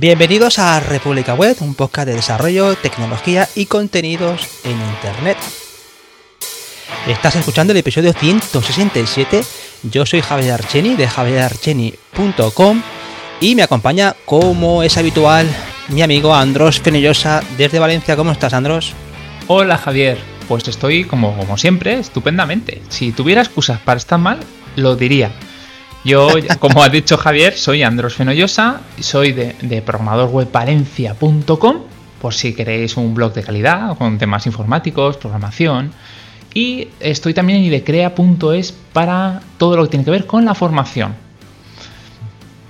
Bienvenidos a República Web, un podcast de desarrollo, tecnología y contenidos en Internet. Estás escuchando el episodio 167. Yo soy Javier Archeni de javierarcheni.com y me acompaña, como es habitual, mi amigo Andros Fenellosa desde Valencia. ¿Cómo estás, Andros? Hola, Javier. Pues estoy, como, como siempre, estupendamente. Si tuviera excusas para estar mal, lo diría. Yo, como ha dicho Javier, soy Andros Fenollosa, soy de, de programadorwebvalencia.com, por si queréis un blog de calidad con temas informáticos, programación. Y estoy también en idecrea.es para todo lo que tiene que ver con la formación.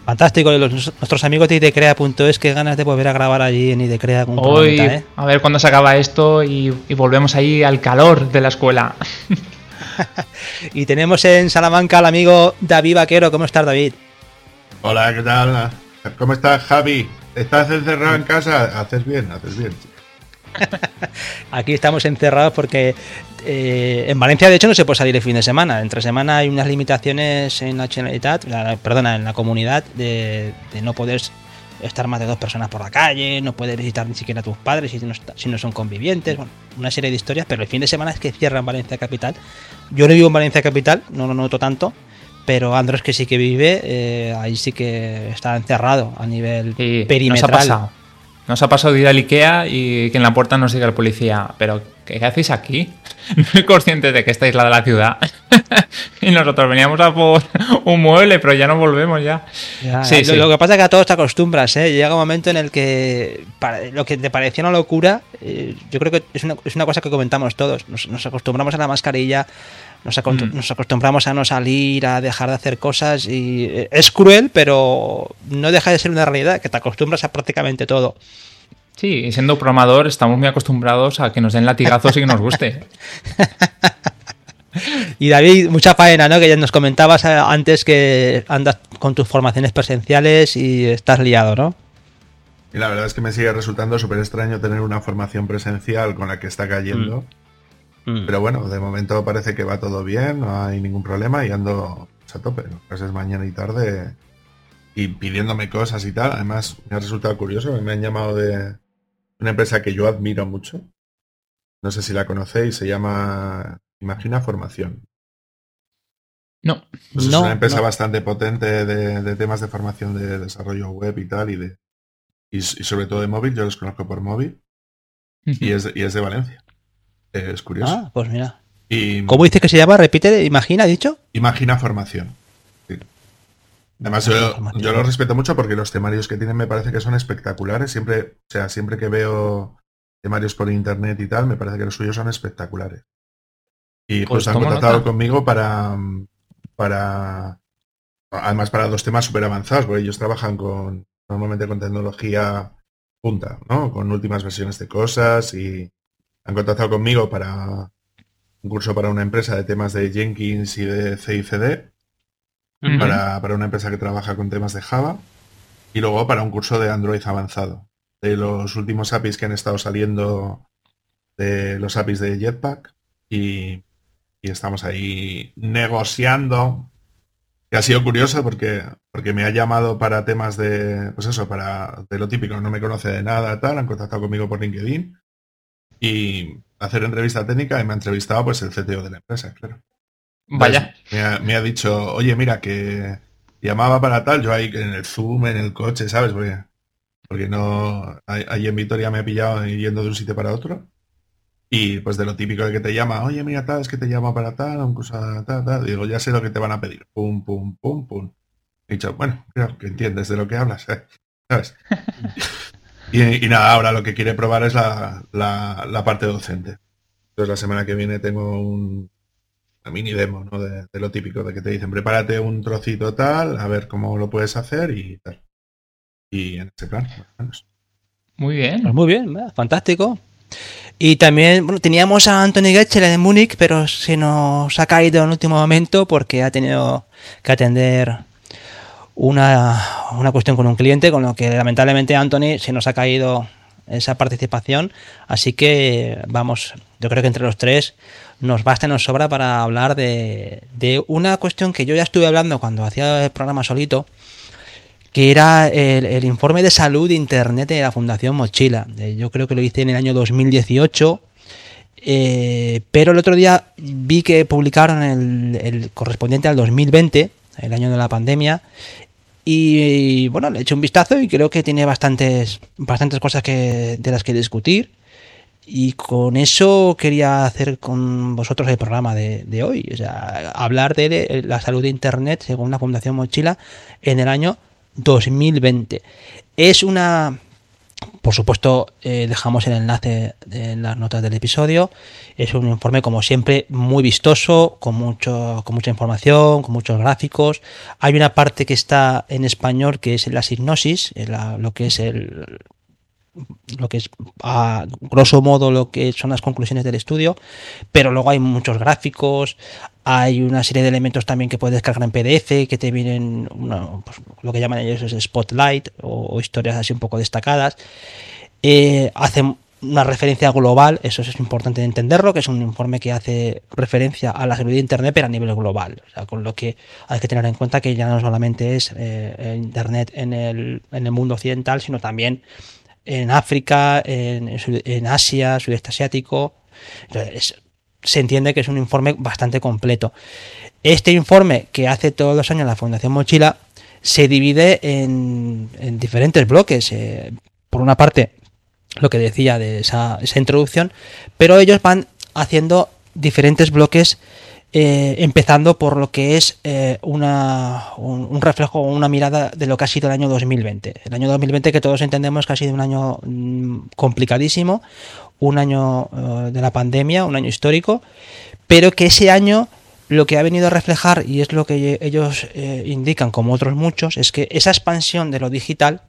Fantástico, los, nuestros amigos de idecrea.es, qué ganas de volver a grabar allí en idecrea. Con Hoy, ¿eh? a ver cuándo se acaba esto y, y volvemos ahí al calor de la escuela. y tenemos en Salamanca al amigo David Vaquero. ¿Cómo estás, David? Hola, ¿qué tal? ¿Cómo estás, Javi? ¿Estás encerrado en casa? Haces bien, haces bien. Aquí estamos encerrados porque eh, en Valencia, de hecho, no se puede salir el fin de semana. Entre semana hay unas limitaciones en la perdona, en la comunidad de, de, no poder estar más de dos personas por la calle, no puedes visitar ni siquiera a tus padres si no, si no son convivientes, bueno, una serie de historias, pero el fin de semana es que cierran Valencia Capital. Yo no vivo en Valencia Capital, no lo noto tanto, pero Andrés que sí que vive, eh, ahí sí que está encerrado a nivel Sí, perimetral. Nos ha pasado. Nos ha pasado de ir al Ikea y que en la puerta nos diga el policía, pero ¿qué hacéis aquí? No soy consciente de que esta isla de la ciudad. y nosotros veníamos a por un mueble, pero ya no volvemos ya. Ya, sí, lo, sí. lo, que pasa es que a todos te acostumbras, ¿eh? Llega un momento en el que para, lo que te parecía una locura, eh, yo creo que es una, es una, cosa que comentamos todos. Nos, nos acostumbramos a la mascarilla, nos, mm. nos, acostumbramos a no salir, a dejar de hacer cosas y eh, es cruel, pero no deja de ser una realidad, que te acostumbras a prácticamente todo. Sí, y siendo programador estamos muy acostumbrados a que nos den latigazos y que nos guste. y David, mucha faena, ¿no? Que ya nos comentabas eh, antes que andas con tus formaciones presenciales y estás liado, ¿no? Y la verdad es que me sigue resultando súper extraño tener una formación presencial con la que está cayendo. Mm. Pero bueno, de momento parece que va todo bien, no hay ningún problema y ando a tope. Clases mañana y tarde y pidiéndome cosas y tal. Además, me ha resultado curioso, me han llamado de una empresa que yo admiro mucho. No sé si la conocéis, se llama Imagina Formación. No. Pues es no, una empresa no. bastante potente de, de, temas de formación de desarrollo web y tal, y de y, y sobre todo de móvil, yo los conozco por móvil. Uh -huh. y, es, y es de Valencia. Es curioso. Ah, pues mira. Y, ¿Cómo dice que se llama? Repite, imagina, dicho. Imagina Formación. Además, yo, yo, lo respeto mucho porque los temarios que tienen me parece que son espectaculares. Siempre, o sea, siempre que veo temarios por internet y tal, me parece que los suyos son espectaculares. Y pues, pues han contactado nota? conmigo para, para, además para dos temas súper avanzados, porque ellos trabajan con, normalmente con tecnología punta, ¿no? Con últimas versiones de cosas y han contactado conmigo para un curso para una empresa de temas de Jenkins y de CICD para, para, una empresa que trabaja con temas de Java y luego para un curso de Android avanzado. De los últimos APIs que han estado saliendo de los APIs de Jetpack y, y estamos ahí negociando. Que ha sido curioso porque, porque me ha llamado para temas de, pues eso, para de lo típico, no me conoce de nada, tal, han contactado conmigo por LinkedIn y hacer entrevista técnica y me ha entrevistado pues el CTO de la empresa, claro. Vaya. Me ha, me ha, dicho, oye, mira, que llamaba para tal, yo ahí en el Zoom, en el coche, ¿sabes? Porque, porque no. Ahí en Vitoria me ha pillado yendo de un sitio para otro. Y pues de lo típico de que te llama, oye, mira, tal, es que te llama para tal, un cosa, tal, tal. Digo, ya sé lo que te van a pedir. Pum, pum, pum, pum. He dicho, bueno, creo que entiendes de lo que hablas, ¿eh? ¿sabes? y, y, nada, ahora lo que quiere probar es la, la, la parte docente. Entonces la semana que viene tengo un, una mini demo, ¿no? De, de, lo típico, de que te dicen, prepárate un trocito tal, a ver cómo lo puedes hacer y tal. Y en ese plan, más Muy bien. Pues muy bien, fantástico. Y también bueno, teníamos a Anthony Getchel de Múnich, pero se nos ha caído en el último momento porque ha tenido que atender una, una cuestión con un cliente, con lo que lamentablemente Anthony se nos ha caído esa participación. Así que vamos, yo creo que entre los tres nos basta y nos sobra para hablar de, de una cuestión que yo ya estuve hablando cuando hacía el programa solito, que era el, informe de salud de Internet de la Fundación Mochila. Eh, yo creo que lo hice en el año 2018. Eh, pero el otro día vi que publicaron el, correspondiente al 2020, el año de la pandemia, y, bueno, le hecho un vistazo y creo que tiene bastantes, bastantes cosas que, de las que discutir. Y con eso quería hacer con vosotros el programa de, hoy, o sea, hablar de la salud de Internet según la Fundación Mochila en el año 2020. Es una... Por supuesto, eh, dejamos el enlace en las notas del episodio. Es un informe, como siempre, muy vistoso, con, mucho, con mucha información, con muchos gráficos. Hay una parte que está en español que es la signosis, lo que es el, lo que es a grosso modo lo que son las conclusiones del estudio, pero luego hay muchos gráficos, hay una serie de elementos también que puedes descargar en PDF, que te vienen pues, lo que llaman ellos es spotlight o, historias así un poco destacadas. Eh, hacen una referencia global, eso es importante entenderlo, que es un informe que hace referencia a la seguridad de Internet, pero a nivel global. con lo que hay que tener en cuenta que ya no solamente es eh, Internet en el, en el mundo occidental, sino también en África, en, Asia, sudeste asiático. Se entiende que es un informe bastante completo. Este informe que hace todos los años la Fundación Mochila se divide en, diferentes bloques. Eh, por una parte, lo que decía de esa, introducción, pero ellos van haciendo diferentes bloques eh, empezando por lo que es eh, una, un, reflejo una mirada de lo que ha sido el año 2020. El año 2020 que todos entendemos que ha sido un año mm, complicadísimo, un año eh, de la pandemia, un año histórico, pero que ese año lo que ha venido a reflejar, y es lo que ellos indican, como otros muchos, es que esa expansión de lo digital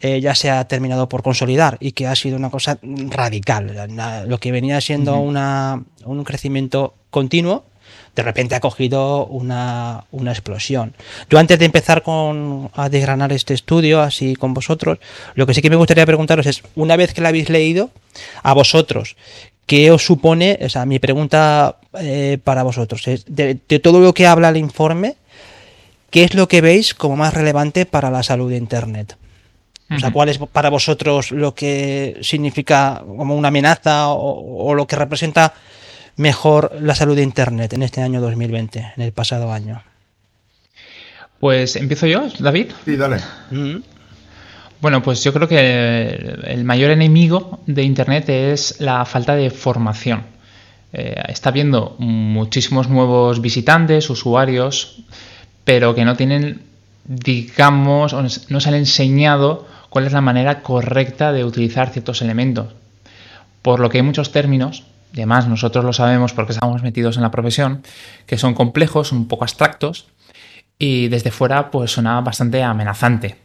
ya se ha terminado por consolidar y que ha sido una cosa radical. Lo que venía siendo una, un crecimiento continuo, de repente ha cogido una, explosión. Yo antes de empezar con, a desgranar este estudio, así con vosotros, lo que sí que me gustaría preguntaros es, una vez que lo habéis leído, a vosotros, ¿qué os supone? O sea, mi pregunta eh, para vosotros es, de, todo lo que habla el informe, ¿qué es lo que veis como más relevante para la salud de Internet? O sea, ¿cuál es para vosotros lo que significa como una amenaza o lo que representa mejor la salud de Internet en este año 2020, en el pasado año? Pues empiezo yo, David. Sí, dale. Mm. Bueno, pues yo creo que el mayor enemigo de Internet es la falta de formación. Eh, está viendo muchísimos nuevos visitantes, usuarios, pero que no tienen, digamos, no se han enseñado cuál es la manera correcta de utilizar ciertos elementos. Por lo que hay muchos términos además nosotros lo sabemos porque estamos metidos en la profesión, que son complejos, un poco abstractos y desde fuera pues suena bastante amenazante.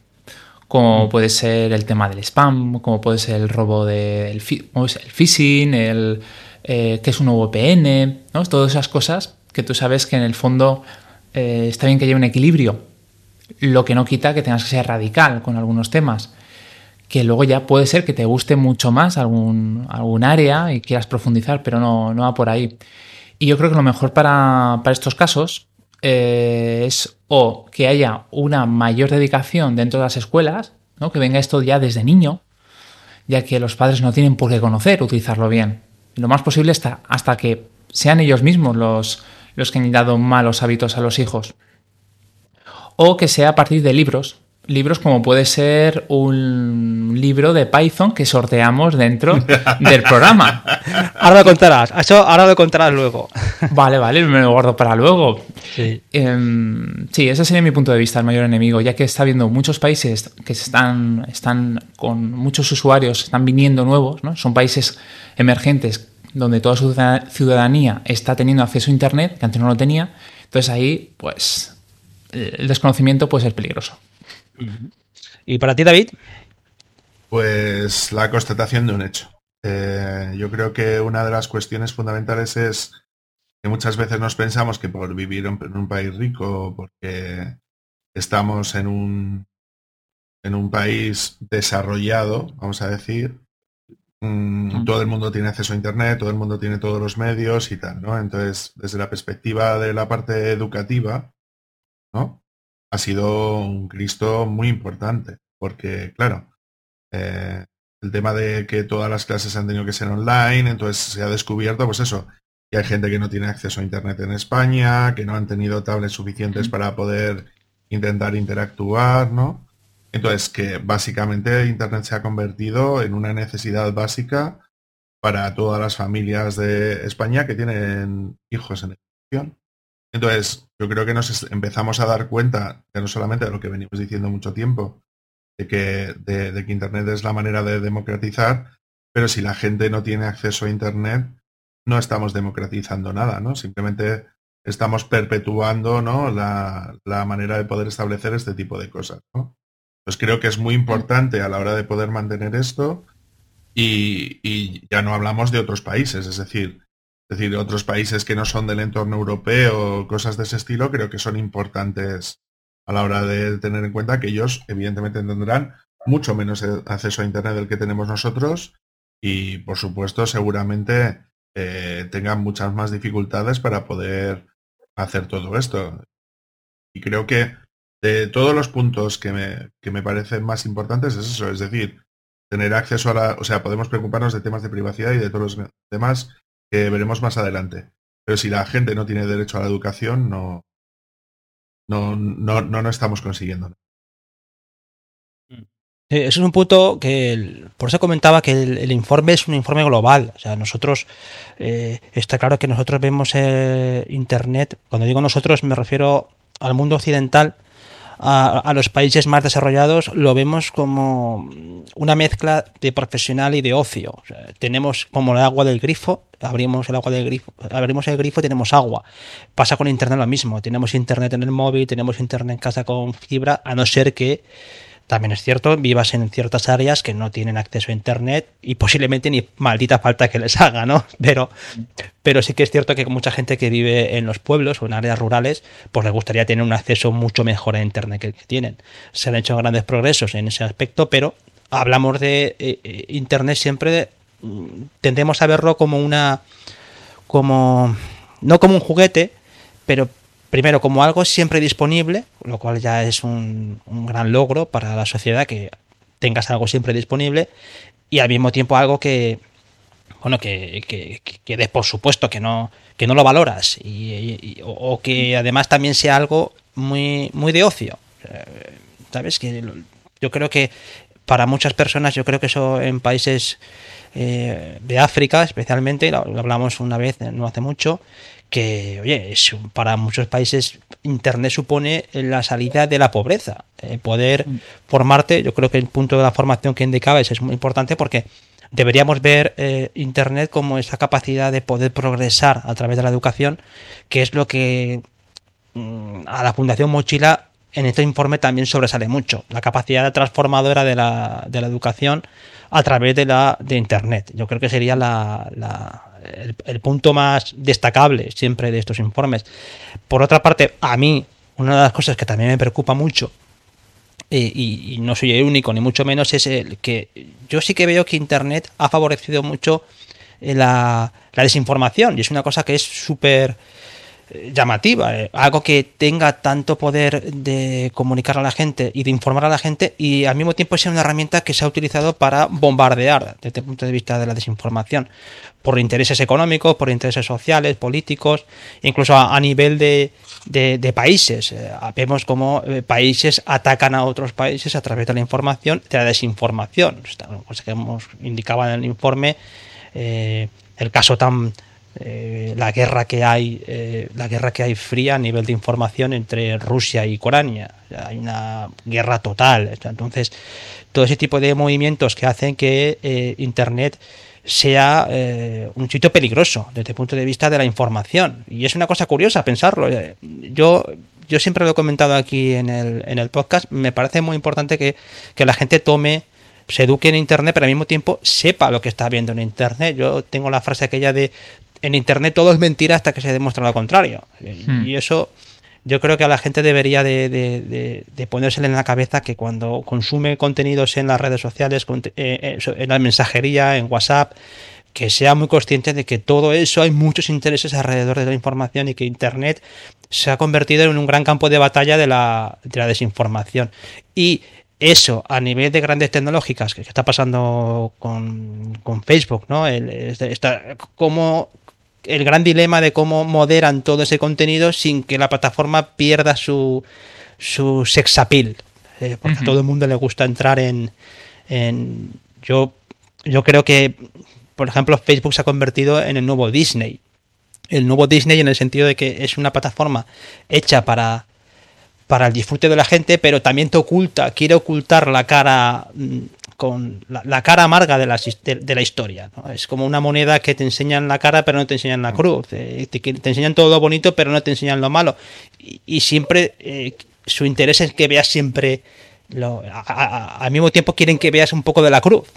Como mm. puede ser el tema del spam, como puede ser el robo del el phishing, el eh, que es un VPN, ¿no? todas esas cosas que tú sabes que en el fondo eh, está bien que haya un equilibrio, lo que no quita que tengas que ser radical con algunos temas que luego ya puede ser que te guste mucho más algún, algún área y quieras profundizar, pero no, no va por ahí. Y yo creo que lo mejor para, estos casos eh, es o que haya una mayor dedicación dentro de las escuelas, ¿no? que venga esto ya desde niño, ya que los padres no tienen por qué conocer utilizarlo bien. Lo más posible está hasta que sean ellos mismos los, los que han dado malos hábitos a los hijos. O que sea a partir de libros, libros como puede ser un libro de Python que sorteamos dentro del programa. Ahora lo contarás, eso ahora lo contarás luego. Vale, vale, me lo guardo para luego. Sí. Em, sí, ese sería mi punto de vista, el mayor enemigo, ya que está habiendo muchos países que están, están con muchos usuarios, están viniendo nuevos, ¿no? Son países emergentes donde toda su ciudadanía está teniendo acceso a Internet, que antes no lo tenía. Entonces ahí, pues, el desconocimiento puede ser peligroso. ¿Y para ti, David? Pues la constatación de un hecho. Eh, yo creo que una de las cuestiones fundamentales es que muchas veces nos pensamos que por vivir en un país rico, porque estamos en un, en un país desarrollado, vamos a decir, mm, todo el mundo tiene acceso a Internet, todo el mundo tiene todos los medios y tal, ¿no? Entonces, desde la perspectiva de la parte educativa, ¿no? Ha sido un Cristo muy importante, porque claro, eh, el tema de que todas las clases han tenido que ser online, entonces se ha descubierto, pues eso, que hay gente que no tiene acceso a Internet en España, que no han tenido tablets suficientes para poder intentar interactuar, ¿no? Entonces, que básicamente Internet se ha convertido en una necesidad básica para todas las familias de España que tienen hijos en educación. Entonces, yo creo que nos empezamos a dar cuenta, que no solamente de lo que venimos diciendo mucho tiempo, de que, de, que Internet es la manera de democratizar, pero si la gente no tiene acceso a Internet, no estamos democratizando nada, ¿no? Simplemente estamos perpetuando ¿no? la, la, manera de poder establecer este tipo de cosas. Pues creo que es muy importante a la hora de poder mantener esto y, ya no hablamos de otros países, es decir, es decir, otros países que no son del entorno europeo, cosas de ese estilo, creo que son importantes a la hora de tener en cuenta que ellos evidentemente tendrán mucho menos acceso a Internet del que tenemos nosotros y por supuesto seguramente eh, tengan muchas más dificultades para poder hacer todo esto. Y creo que de todos los puntos que me, que me parecen más importantes es eso, es decir, tener acceso a la... O sea, podemos preocuparnos de temas de privacidad y de todos los temas que veremos más adelante. Pero si la gente no tiene derecho a la educación, no, no, no, no, no estamos consiguiendo. Eso es un punto que, por eso comentaba que el, informe es un informe global. O sea, nosotros, eh, está claro que nosotros vemos eh, Internet, cuando digo nosotros me refiero al mundo occidental, a, los países más desarrollados lo vemos como una mezcla de profesional y de ocio. tenemos como el agua del grifo, abrimos el agua del grifo, abrimos el grifo, tenemos agua. Pasa con internet lo mismo, tenemos internet en el móvil, tenemos internet en casa con fibra, a no ser que también es cierto, vivas en ciertas áreas que no tienen acceso a Internet y posiblemente ni maldita falta que les haga, ¿no? Pero, pero sí que es cierto que mucha gente que vive en los pueblos o en áreas rurales, pues le gustaría tener un acceso mucho mejor a Internet que el que tienen. Se han hecho grandes progresos en ese aspecto, pero hablamos de eh, eh, Internet siempre, mm, tendemos a verlo como una, como, no como un juguete, pero primero como algo siempre disponible, lo cual ya es un, gran logro para la sociedad que tengas algo siempre disponible y al mismo tiempo algo que bueno que, que, por supuesto que no que no lo valoras y, o, que además también sea algo muy muy de ocio. Sabes que yo creo que para muchas personas yo creo que eso en países eh, de África especialmente lo hablamos una vez no hace mucho que, oye, para muchos países Internet supone la salida de la pobreza. Eh, poder mm. formarte, yo creo que el punto de la formación que indicabas es muy importante porque deberíamos ver eh, Internet como esa capacidad de poder progresar a través de la educación, que es lo que mm, a la Fundación Mochila en este informe también sobresale mucho, la capacidad transformadora de la, de la educación a través de, la, de Internet. Yo creo que sería la el, punto más destacable siempre de estos informes. Por otra parte, a mí, una de las cosas que también me preocupa mucho, eh, y, no soy el único, ni mucho menos, es el que yo sí que veo que Internet ha favorecido mucho eh, la, la desinformación, y es una cosa que es súper llamativa, eh, algo que tenga tanto poder de comunicar a la gente y de informar a la gente y al mismo tiempo sea una herramienta que se ha utilizado para bombardear desde el punto de vista de la desinformación por intereses económicos, por intereses sociales, políticos, incluso a, nivel de, países. Eh, vemos como eh, países atacan a otros países a través de la información, de la desinformación. Pues que hemos indicado en el informe el caso tan eh, la guerra que hay eh, la guerra que hay fría a nivel de información entre Rusia y Ucrania. Hay una guerra total. Entonces todo ese tipo de movimientos que hacen que eh, internet sea un sitio peligroso desde el punto de vista de la información. Y es una cosa curiosa pensarlo. Yo yo siempre lo he comentado aquí en el, en el podcast. Me parece muy importante que, que la gente tome se eduque en Internet, pero al mismo tiempo sepa lo que está viendo en Internet. Yo tengo la frase aquella de en Internet todo es mentira hasta que se demuestra lo contrario. Hmm. Y eso yo creo que a la gente debería de, de, de, ponérsele en la cabeza que cuando consume contenidos en las redes sociales, eh, eh, en la mensajería, en WhatsApp, que sea muy consciente de que todo eso hay muchos intereses alrededor de la información y que Internet se ha convertido en un gran campo de batalla de la, de la desinformación. Y eso a nivel de grandes tecnológicas que está pasando con, Facebook, ¿no? El, está, como el gran dilema de cómo moderan todo ese contenido sin que la plataforma pierda su, su sex appeal. Eh, porque a todo el mundo le gusta entrar en, en. yo, yo creo que, por ejemplo, Facebook se ha convertido en el nuevo Disney. El nuevo Disney en el sentido de que es una plataforma hecha para para el disfrute de la gente, pero también te oculta, quiere ocultar la cara mm, con la, cara amarga de la, de, la historia. Es como una moneda que te enseñan la cara, pero no te enseñan la cruz. Eh, te, enseñan todo lo bonito, pero no te enseñan lo malo. Y, siempre eh, su interés es que veas siempre. Lo, al mismo tiempo quieren que veas un poco de la cruz.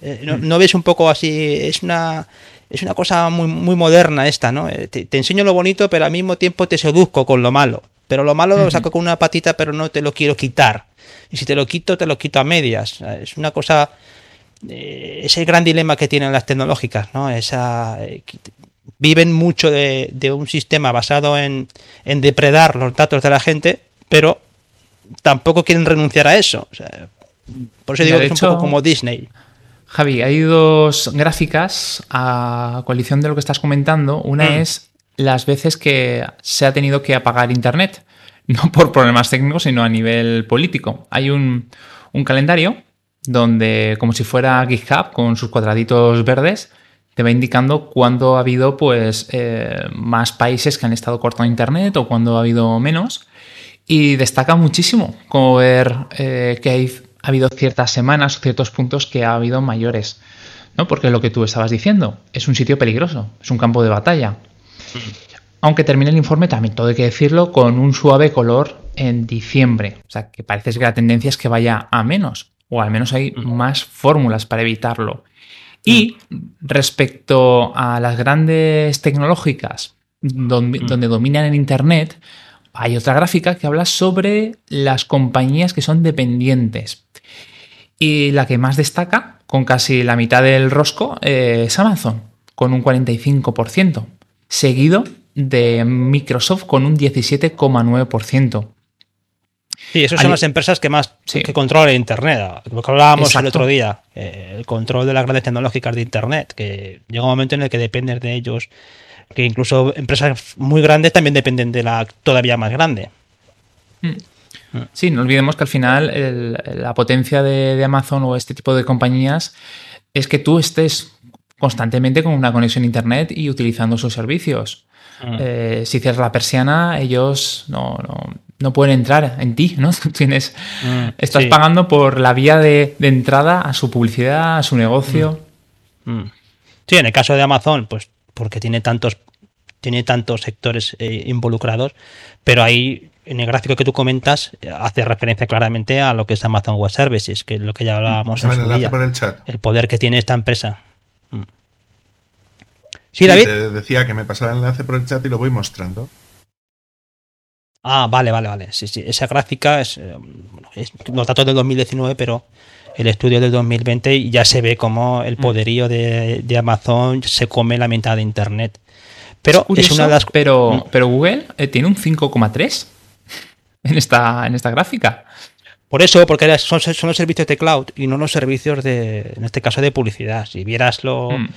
Eh, mm. no, ves un poco así. Es una. Es una cosa muy, muy moderna esta, ¿no? Te, te enseño lo bonito, pero al mismo tiempo te seduzco con lo malo. Pero lo malo lo saco con una patita, pero no te lo quiero quitar. Y si te lo quito, te lo quito a medias. Es una cosa. Eh, es el gran dilema que tienen las tecnológicas, ¿no? Esa. Eh, viven mucho de, un sistema basado en, depredar los datos de la gente, pero tampoco quieren renunciar a eso. por eso digo que es un poco como Disney. Javi, hay dos gráficas a coalición de lo que estás comentando. Una mm. es las veces que se ha tenido que apagar Internet, no por problemas técnicos, sino a nivel político. Hay un, calendario donde, como si fuera GitHub, con sus cuadraditos verdes, te va indicando cuándo ha habido pues, eh, más países que han estado cortando Internet o cuándo ha habido menos. Y destaca muchísimo como ver eh, que hay, ha habido ciertas semanas o ciertos puntos que ha habido mayores. ¿no? Porque lo que tú estabas diciendo es un sitio peligroso, es un campo de batalla. Aunque termine el informe, también todo hay que decirlo, con un suave color en diciembre. O sea, que parece que la tendencia es que vaya a menos, o al menos hay más fórmulas para evitarlo. Y respecto a las grandes tecnológicas donde, donde dominan en Internet, hay otra gráfica que habla sobre las compañías que son dependientes. Y la que más destaca, con casi la mitad del rosco, es Amazon, con un 45% seguido de Microsoft con un 17,9%. Sí, esas son las empresas que más que controlan Internet. Lo que hablábamos el otro día, eh, el control de las grandes tecnológicas de Internet, que llega un momento en el que dependes de ellos, que incluso empresas muy grandes también dependen de la todavía más grande. Mm. Sí, no olvidemos que al final la potencia de Amazon o este tipo de compañías es que tú estés constantemente con una conexión a Internet y utilizando sus servicios. Mm. Eh, si cierras la persiana, ellos no, no, pueden entrar en ti, ¿no? tienes, mm, estás pagando por la vía de, entrada a su publicidad, a su negocio. Mm. Sí, en el caso de Amazon, pues porque tiene tantos, tiene tantos sectores eh, involucrados, pero ahí en el gráfico que tú comentas hace referencia claramente a lo que es Amazon Web Services, que es lo que ya hablábamos en su día. El poder que tiene esta empresa. Sí, David. te decía que me pasara el enlace por el chat y lo voy mostrando. Ah, vale, vale, vale. Sí, sí. Esa gráfica es, eh, es los datos del 2019, pero el estudio del 2020 y ya se ve como el mm. poderío de, Amazon se come la mitad de Internet. Pero es, una de las... Pero, mm. pero Google eh, tiene un 5,3 en esta, en esta gráfica. Por eso, porque son, son, los servicios de cloud y no los servicios de, en este caso, de publicidad. Si vieras lo, mm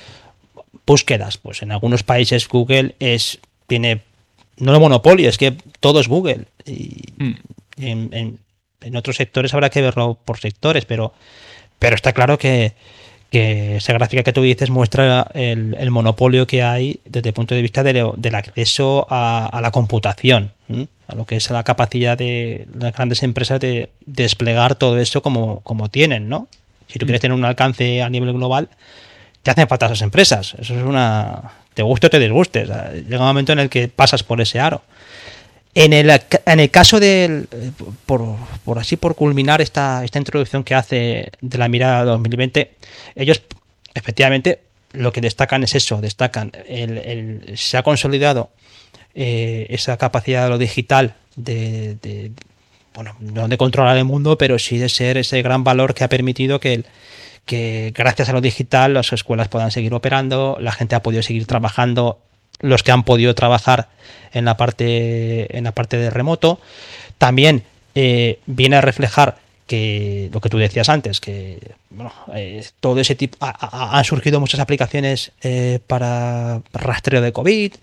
búsquedas. Pues en algunos países Google es tiene no el monopolio, es que todo es Google. Y mm. en, otros sectores habrá que verlo por sectores, pero, pero está claro que, esa gráfica que tú dices muestra el, monopolio que hay desde el punto de vista del acceso a, la computación, a lo que es la capacidad de las grandes empresas de, desplegar todo eso como, como tienen, ¿no? Si tú mm. quieres tener un alcance a nivel global, te hacen falta esas empresas. Eso es una. Te guste o te disguste. llega un momento en el que pasas por ese aro. En el, en el caso del. Por, así, por culminar esta, esta introducción que hace de la mirada 2020, ellos efectivamente lo que destacan es eso: destacan. El, se ha consolidado eh, esa capacidad de lo digital de, de bueno, no de controlar el mundo, pero sí de ser ese gran valor que ha permitido que el, que gracias a lo digital las escuelas puedan seguir operando, la gente ha podido seguir trabajando, los que han podido trabajar en la parte, en la parte de remoto. También eh, viene a reflejar que lo que tú decías antes, que bueno, eh, todo ese tipo, han surgido muchas aplicaciones eh, para rastreo de COVID.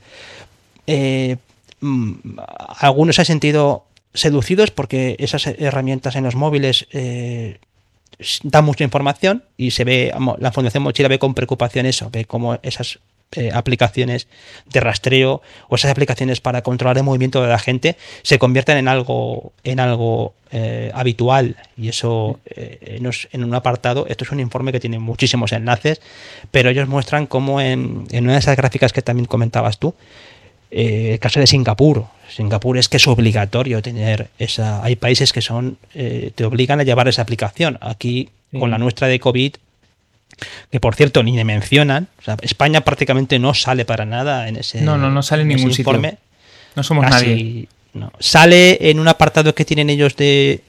Mm, algunos se han sentido seducidos porque esas herramientas en los móviles dan mucha información y se ve, la Fundación Mochila ve con preocupación eso, ve como esas eh, aplicaciones de rastreo o esas aplicaciones para controlar el movimiento de la gente se convierten en algo en algo eh, habitual. Y eso eh, en un apartado esto es un informe que tiene muchísimos enlaces pero ellos muestran cómo en, en una de esas gráficas que también comentabas tú el caso de Singapur Singapur es que es obligatorio tener esa hay países que son te obligan a llevar esa aplicación aquí con la nuestra de COVID que por cierto ni le mencionan. España prácticamente no sale para nada en ese No, no, no sale en ningún informe. Sitio. No somos nadie. Sale en un apartado que tienen ellos de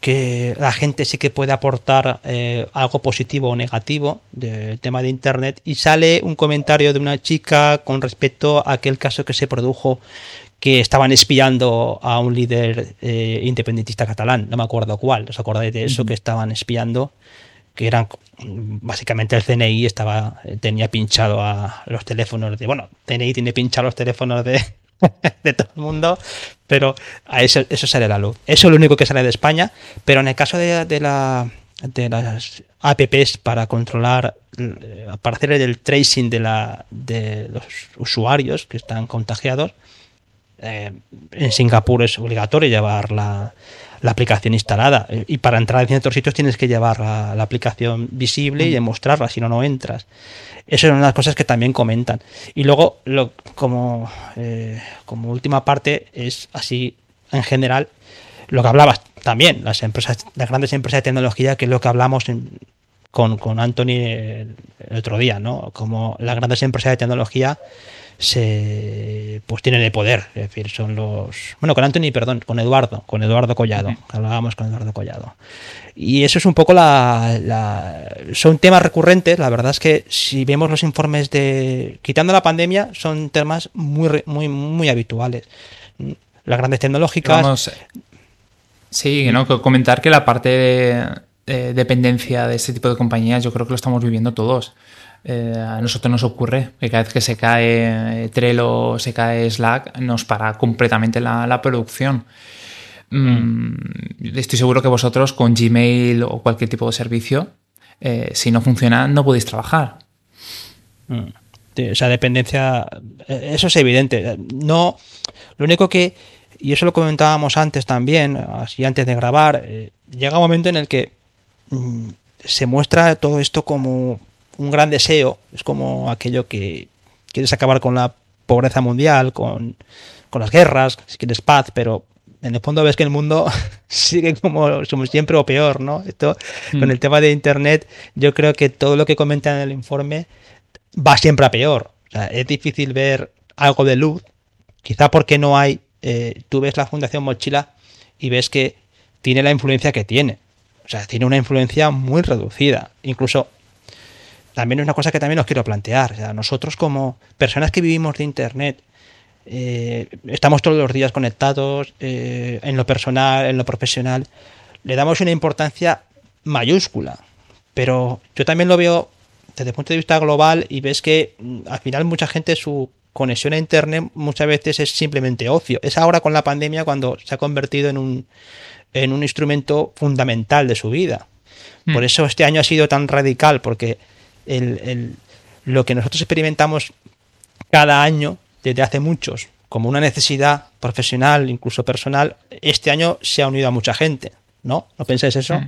que la gente sí que puede aportar eh, algo positivo o negativo del tema de Internet. Y sale un comentario de una chica con respecto a aquel caso que se produjo que estaban espiando a un líder eh, independentista catalán, no me acuerdo cuál, ¿os acordáis de eso? Que estaban espiando que eran básicamente el CNI estaba tenía pinchado a los teléfonos de bueno CNI tiene pinchado los teléfonos de, de todo el mundo pero a eso, eso sale la luz. Eso es lo único que sale de España pero en el caso de, de la de las apps para controlar para hacer el tracing de la de los usuarios que están contagiados eh, en Singapur es obligatorio llevar la, la aplicación instalada. Y para entrar en ciertos sitios tienes que llevar la, aplicación visible y demostrarla, si no, no entras. Eso es una de las cosas que también comentan. Y luego, lo, como, eh, como última parte, es así en general lo que hablabas también, las empresas, las grandes empresas de tecnología, que es lo que hablamos con, con Anthony el, el, otro día, ¿no? Como las grandes empresas de tecnología se pues tienen el poder, es decir, son los bueno con Anthony, perdón, con Eduardo, con Eduardo Collado, hablábamos con Eduardo Collado. Y eso es un poco la, son temas recurrentes, la verdad es que si vemos los informes de quitando la pandemia son temas muy muy muy habituales. Las grandes tecnológicas Sí, ¿no? comentar que la parte de dependencia de este tipo de compañías yo creo que lo estamos viviendo todos. Eh, a nosotros nos ocurre que cada vez que se cae Trello, se cae Slack, nos para completamente la, producción. Mm, estoy seguro que vosotros con Gmail o cualquier tipo de servicio, eh, si no funciona, no podéis trabajar. Mm. dependencia, eh, eso es evidente. No, lo único que, y eso lo comentábamos antes también, así antes de grabar, llega un momento en el que mm, se muestra todo esto como un gran deseo, es como aquello que quieres acabar con la pobreza mundial, con, las guerras, si quieres paz, pero en el fondo ves que el mundo sigue como somos siempre o peor, ¿no? Esto con mm. el tema de internet, yo creo que todo lo que comenta en el informe va siempre a peor. es difícil ver algo de luz, quizá porque no hay. Eh, tú ves la Fundación Mochila y ves que tiene la influencia que tiene. O sea, tiene una influencia muy reducida. Incluso también es una cosa que también os quiero plantear. O nosotros como personas que vivimos de Internet, eh, estamos todos los días conectados eh, en lo personal, en lo profesional, le damos una importancia mayúscula. Pero yo también lo veo desde el punto de vista global y ves que mm, al final mucha gente su conexión a Internet muchas veces es simplemente ocio. Es ahora con la pandemia cuando se ha convertido en un, en un instrumento fundamental de su vida. Por mm. eso este año ha sido tan radical, porque el, lo que nosotros experimentamos cada año, desde hace muchos, como una necesidad profesional, incluso personal, este año se ha unido a mucha gente, ¿no? ¿No pensáis eso?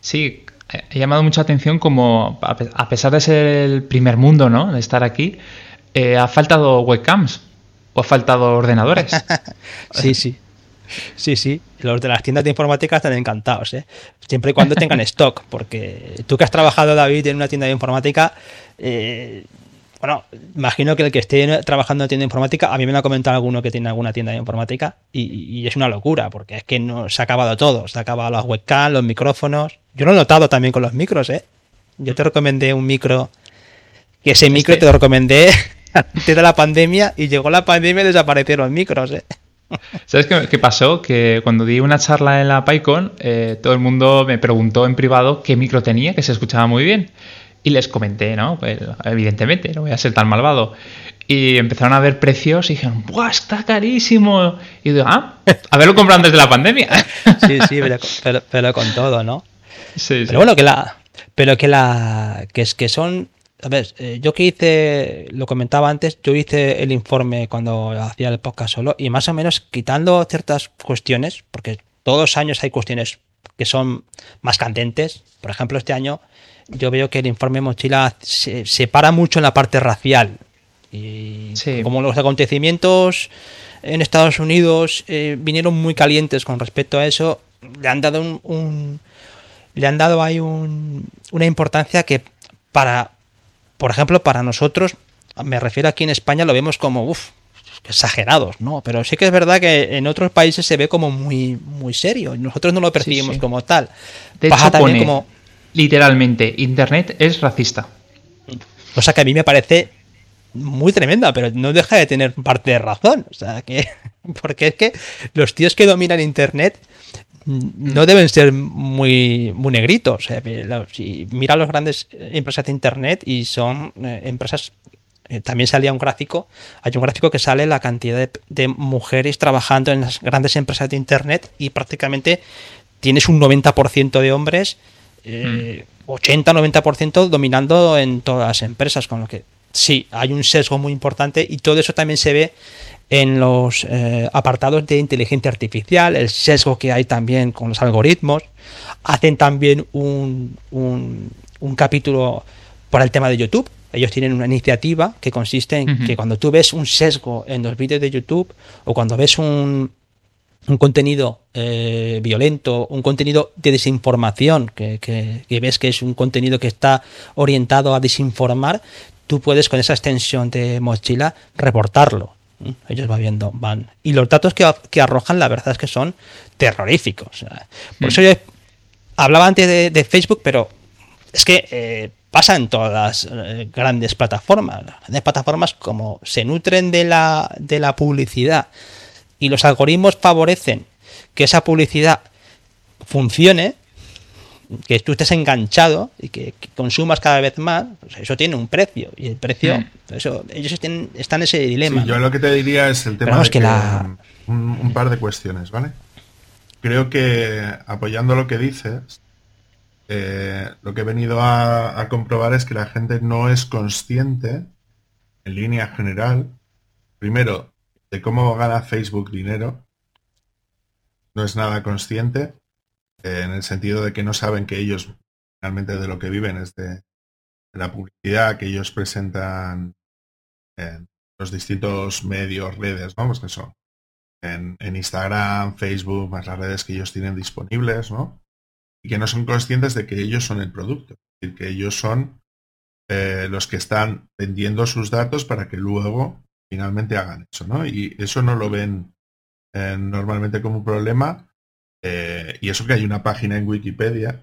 Sí, he llamado mucha atención como, a pesar de ser el primer mundo, ¿no? De estar aquí, eh, ha faltado webcams o ha faltado ordenadores. sí, sí. Sí, sí, los de las tiendas de informática están encantados, ¿eh? siempre y cuando tengan stock, porque tú que has trabajado, David, en una tienda de informática, eh, bueno, imagino que el que esté trabajando en tienda de informática, a mí me lo ha comentado alguno que tiene alguna tienda de informática, y, es una locura, porque es que no, se ha acabado todo, se ha acabado las webcams, los micrófonos, yo lo he notado también con los micros, ¿eh? Yo te recomendé un micro, que ese micro te lo recomendé antes de la pandemia y llegó la pandemia y desaparecieron los micros. ¿eh? ¿Sabes qué, pasó? Que cuando di una charla en la PyCon, eh, todo el mundo me preguntó en privado qué micro tenía, que se escuchaba muy bien. Y les comenté, ¿no? Pues, evidentemente, no voy a ser tan malvado. Y empezaron a ver precios y dijeron, ¡buah, está carísimo! Y digo, ah, haberlo comprado antes de la pandemia. Sí, sí, pero, con todo, ¿no? Sí, pero bueno, que la. Pero que la. Que es que son. A ver, eh, yo que hice, lo comentaba antes, yo hice el informe cuando hacía el podcast solo y más o menos quitando ciertas cuestiones, porque todos los años hay cuestiones que son más candentes. Por ejemplo, este año yo veo que el informe mochila se, se para mucho en la parte racial. Y como los acontecimientos en Estados Unidos eh, vinieron muy calientes con respecto a eso, le han dado un, le han dado ahí una importancia que para, por ejemplo, para nosotros, me refiero aquí en España, lo vemos como, exagerados, ¿no? Pero sí que es verdad que en otros países se ve como muy, muy serio y nosotros no lo percibimos como tal. De hecho, también como... literalmente, Internet es racista. O sea que a mí me parece muy tremenda, pero no deja de tener parte de razón. O sea, que. Porque es que los tíos que dominan Internet no deben ser muy, muy negritos. si mira las grandes empresas de Internet y son eh, empresas. Eh, también salía un gráfico, hay un gráfico que sale la cantidad de, mujeres trabajando en las grandes empresas de Internet y prácticamente tienes un 90% de hombres, 80-90% eh, dominando en todas las empresas, con lo que sí, hay un sesgo muy importante y todo eso también se ve en los eh, apartados de inteligencia artificial, el sesgo que hay también con los algoritmos. Hacen también un, un, capítulo para el tema de YouTube. Ellos tienen una iniciativa que consiste en que cuando tú ves un sesgo en los vídeos de YouTube o cuando ves un, un contenido eh, violento, un contenido de desinformación, que, que, ves que es un contenido que está orientado a desinformar, tú puedes con esa extensión de mochila reportarlo. Ellos van viendo, van. Y los datos que, arrojan, la verdad es que son terroríficos. Por eso yo hablaba antes de, Facebook, pero es que eh, pasa en todas las eh, grandes plataformas. Las grandes plataformas, como se nutren de la, de la publicidad y los algoritmos favorecen que esa publicidad funcione, que tú estés enganchado y que, consumas cada vez más, pues eso tiene un precio. Y el precio, mm. eso, ellos están, en ese dilema. yo lo que te diría es el tema de que un, par de cuestiones, ¿vale? Creo que apoyando lo que dices, eh, lo que he venido a, a, comprobar es que la gente no es consciente, en línea general, primero, de cómo gana Facebook dinero. No es nada consciente en el sentido de que no saben que ellos realmente de lo que viven es de, la publicidad que ellos presentan en los distintos medios, redes, vamos que son en, Instagram, Facebook, más las redes que ellos tienen disponibles, ¿no? Y que no son conscientes de que ellos son el producto, es decir, que ellos son eh, los que están vendiendo sus datos para que luego finalmente hagan eso, ¿no? Y eso no lo ven eh, normalmente como un problema eh, y eso que hay una página en Wikipedia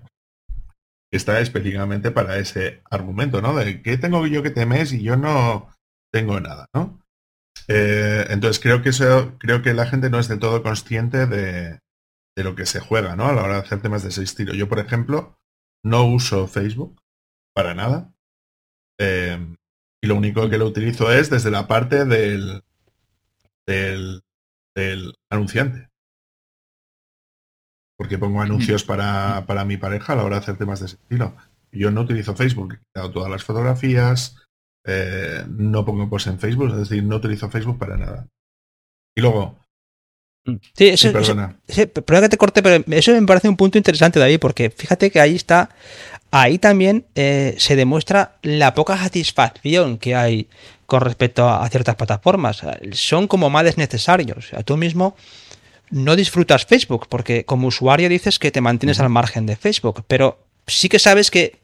que está específicamente para ese argumento, ¿no? De qué tengo yo que temer si yo no tengo nada, ¿no? Eh, entonces creo que eso, creo que la gente no es del todo consciente de, lo que se juega, ¿no? A la hora de hacer temas de ese estilo. Yo, por ejemplo, no uso Facebook para nada. Eh, y lo único que lo utilizo es desde la parte del, del, del anunciante porque pongo anuncios para, para, mi pareja a la hora de hacer temas de ese estilo. Yo no utilizo Facebook, he quitado todas las fotografías, eh, no pongo post en Facebook, es decir, no utilizo Facebook para nada. Y luego... Sí, eso, perdona. perdona que te corte, pero eso me parece un punto interesante, David, porque fíjate que ahí está, ahí también eh, se demuestra la poca satisfacción que hay con respecto a, ciertas plataformas. Son como males necesarios. A tú mismo no disfrutas Facebook, porque como usuario dices que te mantienes al margen de Facebook, pero sí que sabes que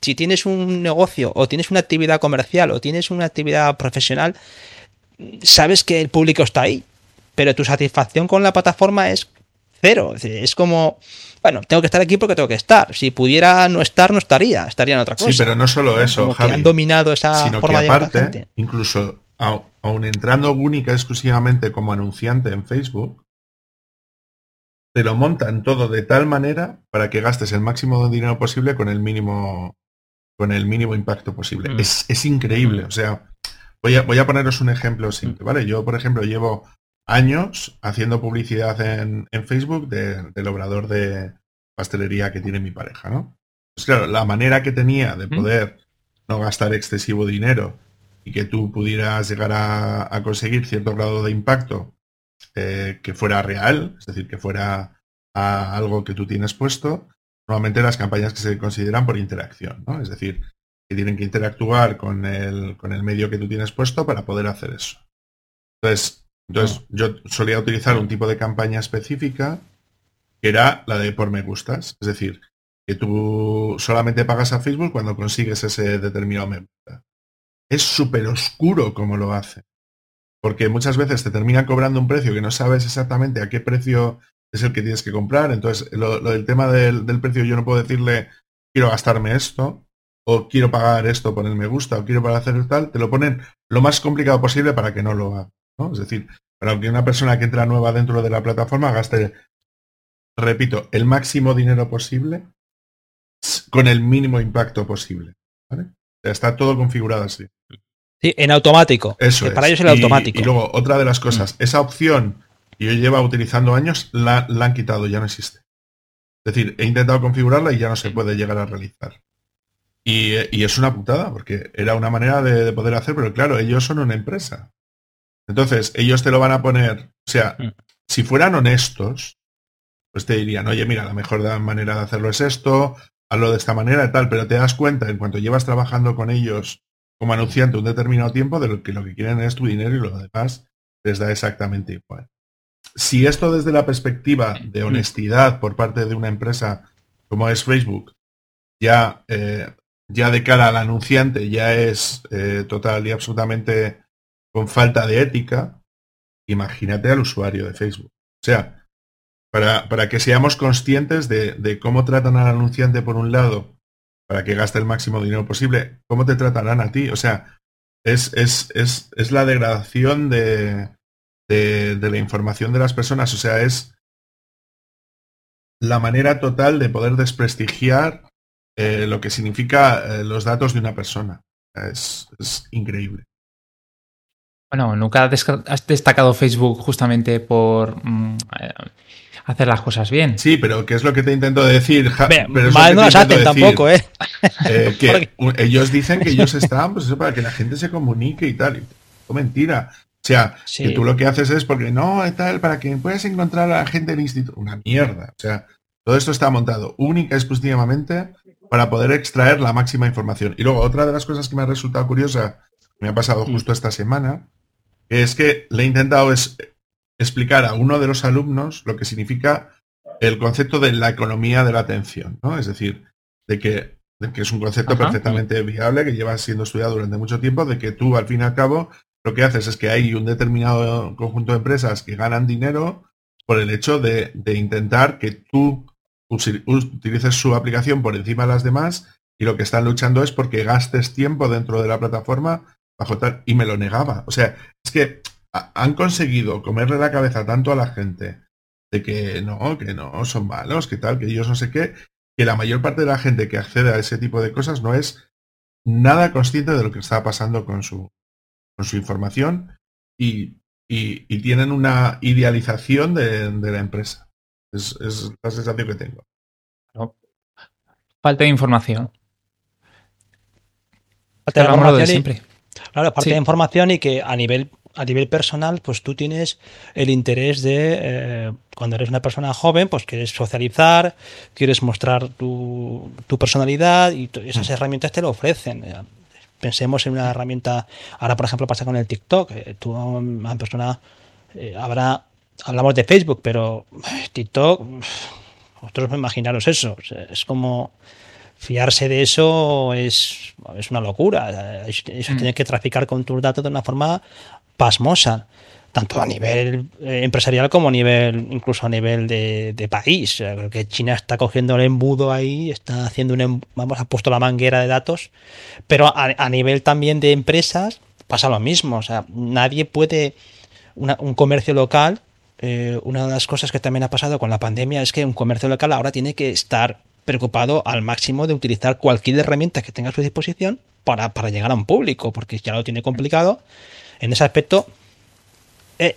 si tienes un negocio o tienes una actividad comercial o tienes una actividad profesional, sabes que el público está ahí, pero tu satisfacción con la plataforma es cero. Es como, bueno, tengo que estar aquí porque tengo que estar. Si pudiera no estar, no estaría, estaría en otra cosa. Sí, pero no solo eso, Javi, han dominado esa sino forma que aparte, incluso aún entrando única exclusivamente como anunciante en Facebook, te lo montan todo de tal manera para que gastes el máximo de dinero posible con el mínimo con el mínimo impacto posible. Mm. Es, increíble. Mm. O sea, voy a, voy a poneros un ejemplo simple, ¿vale? Yo, por ejemplo, llevo años haciendo publicidad en, Facebook del obrador de pastelería que tiene mi pareja, ¿no? Pues claro, la manera que tenía de mm. poder no gastar excesivo dinero y que tú pudieras llegar a, conseguir cierto grado de impacto eh, que fuera real, es decir, que fuera a algo que tú tienes puesto, normalmente las campañas que se consideran por interacción, ¿no? Es decir, que tienen que interactuar con el, con el medio que tú tienes puesto para poder hacer eso. Entonces, entonces yo solía utilizar un tipo de campaña específica que era la de por me gustas. Es decir, que tú solamente pagas a Facebook cuando consigues ese determinado me gusta. Es súper oscuro como lo hace. Porque muchas veces te termina cobrando un precio que no sabes exactamente a qué precio es el que tienes que comprar. Entonces, lo, del tema del, precio, yo no puedo decirle, quiero gastarme esto, o quiero pagar esto por el me gusta, o quiero para hacer tal, te lo ponen lo más complicado posible para que no lo haga. Es decir, para que una persona que entra nueva dentro de la plataforma gaste, repito, el máximo dinero posible con el mínimo impacto posible. Está todo configurado así. Sí, en automático. Eso Para ellos el automático. Y luego, otra de las cosas, mm. esa opción y yo lleva utilizando años, la, han quitado, ya no existe. Es decir, he intentado configurarla y ya no se puede llegar a realizar. Y, es una putada, porque era una manera de, poder hacer, pero claro, ellos son una empresa. Entonces, ellos te lo van a poner, o sea, mm. si fueran honestos, pues te dirían, oye, mira, la mejor manera de hacerlo es esto, hazlo de esta manera y tal, pero te das cuenta en cuanto llevas trabajando con ellos como anunciante un determinado tiempo de lo que lo que quieren es tu dinero y lo demás les da exactamente igual si esto desde la perspectiva de honestidad por parte de una empresa como es Facebook, ya, eh, ya de cara al anunciante ya es eh, total y absolutamente con falta de ética, imagínate al usuario de Facebook. O sea, para, para que seamos conscientes de, cómo tratan al anunciante por un lado, para que gaste el máximo dinero posible, cómo te tratarán a ti. O sea, es, es, es, es la degradación de, de, la información de las personas. O sea, es la manera total de poder desprestigiar eh, lo que significa eh, los datos de una persona. Es, increíble. Bueno, nunca has destacado Facebook justamente por mm, eh, hacer las cosas bien. Sí, pero ¿qué es lo que te intento decir? pero mal no las hacen tampoco, ¿eh? que ellos dicen que ellos están pues eso, para que la gente se comunique y tal. mentira. O sea, que tú lo que haces es porque no, tal, para que puedas encontrar a la gente del instituto. Una mierda. O sea, todo esto está montado única y exclusivamente para poder extraer la máxima información. Y luego, otra de las cosas que me ha resultado curiosa, me ha pasado justo esta semana, es que le he intentado es, explicar a uno de los alumnos lo que significa el concepto de la economía de la atención, ¿no? Es decir, de que, que es un concepto perfectamente viable que lleva siendo estudiado durante mucho tiempo, de que tú al fin y al cabo lo que haces es que hay un determinado conjunto de empresas que ganan dinero por el hecho de, intentar que tú utilices su aplicación por encima de las demás y lo que están luchando es porque gastes tiempo dentro de la plataforma bajo tal y me lo negaba. O sea, es que han conseguido comerle la cabeza tanto a la gente de que no, que no, son malos, que tal, que ellos no sé qué, que la mayor parte de la gente que accede a ese tipo de cosas no es nada consciente de lo que está pasando con su, con su información y, tienen una idealización de, la empresa. Es, la sensación que tengo. Falta de información. Falta de información siempre. Claro, falta de información y que a nivel a nivel personal, pues tú tienes el interés de, eh, cuando eres una persona joven, pues quieres socializar, quieres mostrar tu, tu personalidad y esas mm. herramientas te lo ofrecen. Pensemos en una herramienta, ahora por ejemplo pasa con el TikTok, eh, tú una persona, eh, habrá, hablamos de Facebook, pero eh, TikTok, vosotros imaginaros eso, es como fiarse de eso es, es una locura. Eso mm. tiene que traficar con tus datos de una forma pasmosa. tanto a nivel eh, empresarial como a nivel, incluso a nivel de, país. Creo que China está cogiendo el embudo ahí, está haciendo un, em, vamos, ha puesto la manguera de datos, pero a, nivel también de empresas pasa lo mismo. O sea, nadie puede, un comercio local, eh, una de las cosas que también ha pasado con la pandemia es que un comercio local ahora tiene que estar preocupado al máximo de utilizar cualquier herramienta que tenga a su disposición para, para llegar a un público, porque ya lo tiene complicado. En ese aspecto, eh,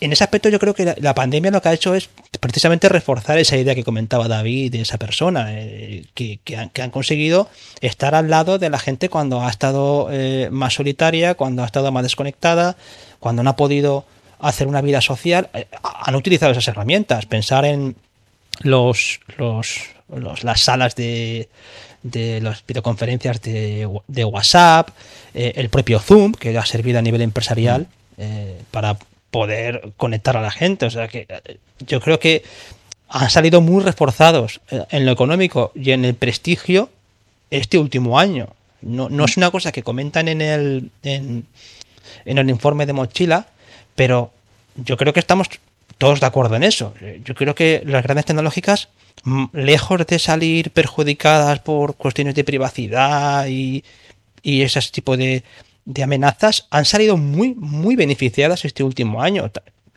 en ese aspecto yo creo que la, pandemia lo que ha hecho es precisamente reforzar esa idea que comentaba David de esa persona, eh, que, han, conseguido estar al lado de la gente cuando ha estado eh, más solitaria, cuando ha estado más desconectada, cuando no ha podido hacer una vida social, han utilizado esas herramientas, pensar en los, los, las salas de, de las videoconferencias de, de WhatsApp, el propio Zoom, que ha servido a nivel empresarial. para poder conectar a la gente. O sea que eh, yo creo que han salido muy reforzados eh, en lo económico y en el prestigio este último año. No, no es una cosa que comentan en el, en, el informe de mochila, pero yo creo que estamos todos de acuerdo en eso. Yo creo que las grandes tecnológicas, lejos de salir perjudicadas por cuestiones de privacidad y, y ese tipo de, de amenazas han salido muy, muy beneficiadas este último año.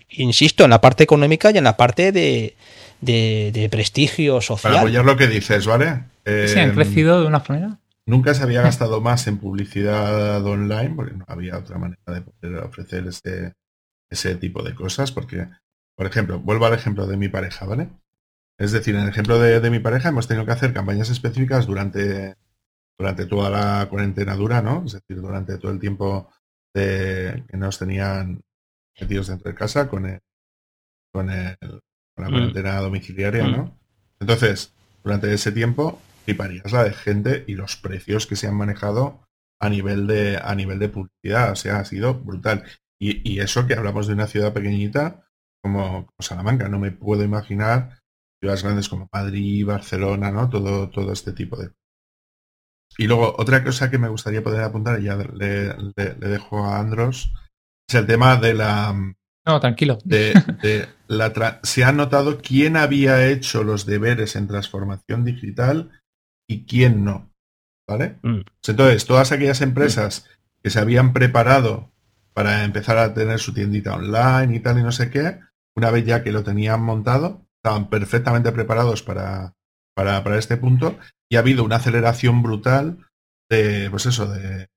Insisto, en la parte económica y en la parte de, de, prestigio social. Para apoyar lo que dices, ¿vale? ¿Se han em, crecido de una manera? Nunca se había gastado más en publicidad online, porque no había otra manera de poder ofrecer ese, ese tipo de cosas, porque, por ejemplo, vuelvo al ejemplo de mi pareja, ¿vale? Es decir, en el ejemplo de, de mi pareja hemos tenido que hacer campañas específicas durante durante toda la cuarentena dura, ¿no? Es decir, durante todo el tiempo que nos tenían metidos dentro de casa con el, con, el, la mm. cuarentena domiciliaria, ¿no? Mm. Entonces, durante ese tiempo, fliparías la de gente y los precios que se han manejado a nivel de, a nivel de publicidad. O sea, ha sido brutal. Y, eso que hablamos de una ciudad pequeñita como, Salamanca. No me puedo imaginar ciudades grandes como Madrid, Barcelona, ¿no? Todo, todo este tipo de y luego, otra cosa que me gustaría poder apuntar, y ya le, dejo a Andros, es el tema de la... No, tranquilo. De, la se ha notado quién había hecho los deberes en transformación digital y quién no. ¿Vale? Mm. Entonces, todas aquellas empresas que se habían preparado para empezar a tener su tiendita online y tal y no sé qué, una vez ya que lo tenían montado, estaban perfectamente preparados para, para, para este punto y ha habido una aceleración brutal de, pues eso, de,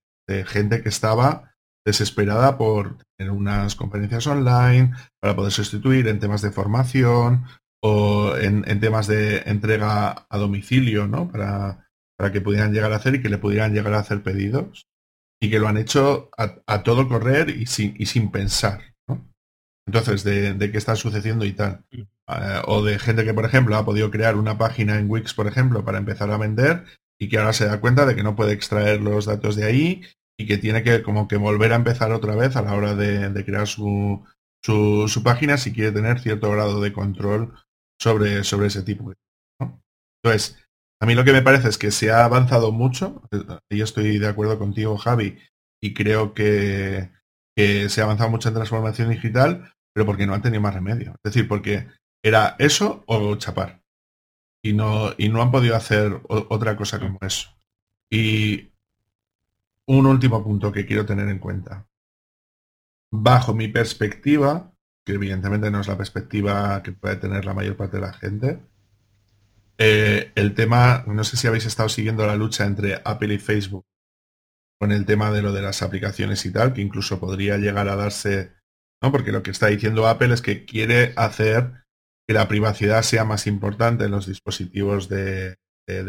gente que estaba desesperada por tener unas conferencias online, para poder sustituir en temas de formación o en, temas de entrega a domicilio, ¿no? Para, para, que pudieran llegar a hacer y que le pudieran llegar a hacer pedidos y que lo han hecho a, todo correr y sin, y sin pensar. Entonces, de, de qué está sucediendo y tal. Eh, o de gente que, por ejemplo, ha podido crear una página en Wix, por ejemplo, para empezar a vender y que ahora se da cuenta de que no puede extraer los datos de ahí y que tiene que como que volver a empezar otra vez a la hora de, crear su, su, página si quiere tener cierto grado de control sobre, sobre ese tipo de Entonces, a mí lo que me parece es que se ha avanzado mucho, y estoy de acuerdo contigo, Javi, y creo que, que se ha avanzado mucho en transformación digital, pero porque no han tenido más remedio. Es decir, porque era eso o chapar. Y no, y no han podido hacer otra cosa como eso. Y un último punto que quiero tener en cuenta. Bajo mi perspectiva, que evidentemente no es la perspectiva que puede tener la mayor parte de la gente, eh, el tema, no sé si habéis estado siguiendo la lucha entre Apple y Facebook con el tema de lo de las aplicaciones y tal, que incluso podría llegar a darse, ¿no? Porque lo que está diciendo Apple es que quiere hacer que la privacidad sea más importante en los dispositivos de,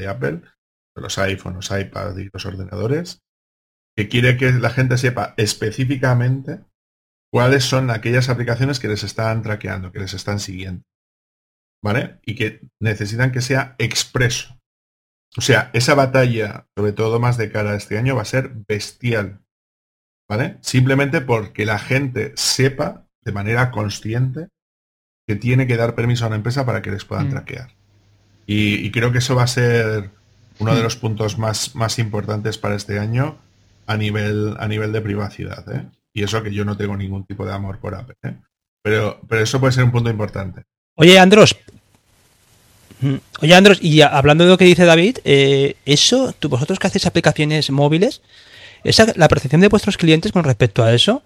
Apple, los iPhones, los iPads y los ordenadores, que quiere que la gente sepa específicamente cuáles son aquellas aplicaciones que les están traqueando, que les están siguiendo. ¿Vale? Y que necesitan que sea expreso. O sea, esa batalla, sobre todo más de cara a este año, va a ser bestial. ¿Vale? Simplemente porque la gente sepa de manera consciente que tiene que dar permiso a una empresa para que les puedan mm. traquear. Y, creo que eso va a ser uno de mm. los puntos más, más importantes para este año a nivel, a nivel de privacidad. ¿eh? Y eso que yo no tengo ningún tipo de amor por Apple. ¿eh? Pero, pero eso puede ser un punto importante. Oye, Andros. Mm, oye, Andros, y hablando de lo que dice David, eh, eso, ¿tú, vosotros que hacéis aplicaciones móviles, esa, la percepción de vuestros clientes con respecto a eso,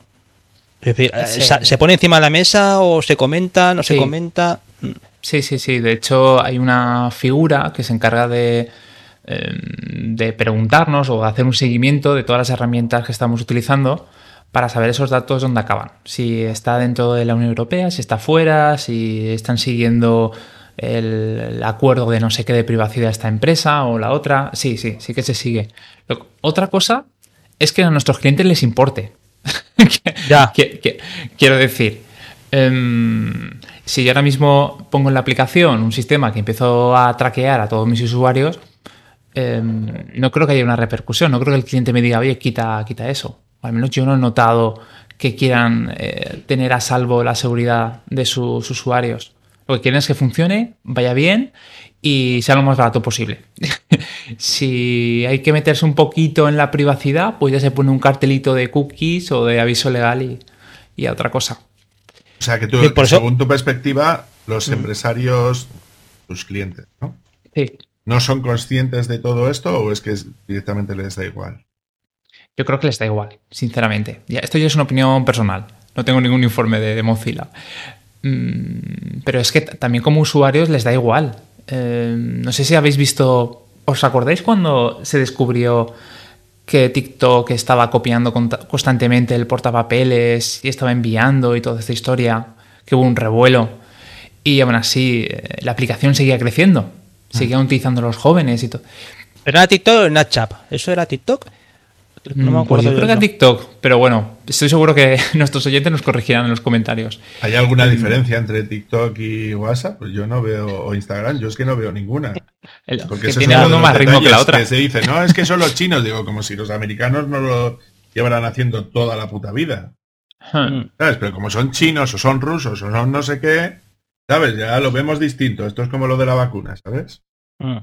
es decir, eh, ¿se pone encima de la mesa o se comenta, no se comenta? Mm. Sí, sí, sí. De hecho, hay una figura que se encarga de, em, de preguntarnos o hacer un seguimiento de todas las herramientas que estamos utilizando para saber esos datos dónde acaban. Si está dentro de la Unión Europea, si está fuera, si están siguiendo el, acuerdo de no sé qué de privacidad esta empresa o la otra. Sí, sí, sí que se sigue. Otra cosa es que a nuestros clientes les importe. ya. quiero decir, em, si yo ahora mismo pongo en la aplicación un sistema que empiezo a traquear a todos mis usuarios, em, no creo que haya una repercusión. No creo que el cliente me diga, oye, quita, quita eso. al menos yo no he notado que quieran eh, tener a salvo la seguridad de sus usuarios. Lo que quieren es que funcione, vaya bien y sea lo más barato posible. si hay que meterse un poquito en la privacidad, pues ya se pone un cartelito de cookies o de aviso legal y, a otra cosa. O sea que tú, según tu perspectiva, los mm. empresarios, tus clientes, ¿no? Sí. ¿No son conscientes de todo esto o es que directamente les da igual? Yo creo que les da igual, sinceramente. Ya, esto ya es una opinión personal. No tengo ningún informe de, de Mozilla. Mm, pero es que también como usuarios les da igual. Eh, no sé si habéis visto, ¿os acordáis cuando se descubrió que TikTok estaba copiando constantemente el portapapeles y estaba enviando y toda esta historia? Que hubo un revuelo. Y aún así, eh, la aplicación seguía creciendo. Seguían utilizando los jóvenes y todo. ¿Era TikTok o Snapchat? ¿Eso era TikTok? No me mm, acuerdo. Pues yo creo que en TikTok, pero bueno, estoy seguro que nuestros oyentes nos corregirán en los comentarios. ¿Hay alguna mm. diferencia entre TikTok y WhatsApp? Pues yo no veo, o Instagram, yo es que no veo ninguna. Porque tiene uno más ritmo que la otra. Que se dice, no, es que son los chinos, digo, como si los americanos no lo llevaran haciendo toda la puta vida. Hmm. ¿Sabes? Pero como son chinos o son rusos o son no sé qué, ¿sabes? Ya lo vemos distinto. Esto es como lo de la vacuna, ¿sabes? Hmm.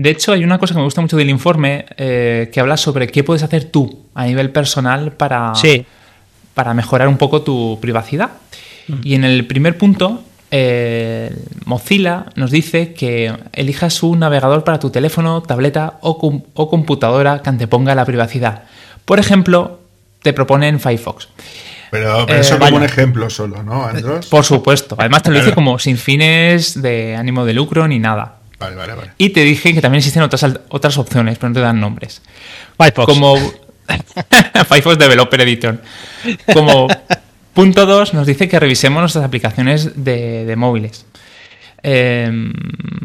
De hecho, hay una cosa que me gusta mucho del informe eh, que habla sobre qué puedes hacer tú a nivel personal para, para mejorar un poco tu privacidad. Mm. Y en el primer punto, eh, Mozilla nos dice que elijas un navegador para tu teléfono, tableta o, computadora que anteponga la privacidad. Por ejemplo, te proponen Firefox. Pero, eso eh, como un ejemplo solo, ¿no, Andros? Por supuesto. Además te lo dice como sin fines de ánimo de lucro ni nada. Vale, vale, vale. Y te dije que también existen otras, otras opciones, pero no te dan nombres. Firefox. Como Firefox Developer Editor. Como punto 2 nos dice que revisemos nuestras aplicaciones de, móviles. Em,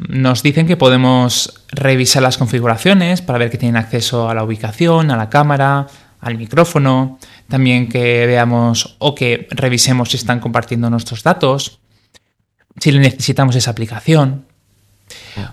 nos dicen que podemos revisar las configuraciones para ver que tienen acceso a la ubicación, a la cámara, al micrófono. También que veamos o que revisemos si están compartiendo nuestros datos, si necesitamos esa aplicación.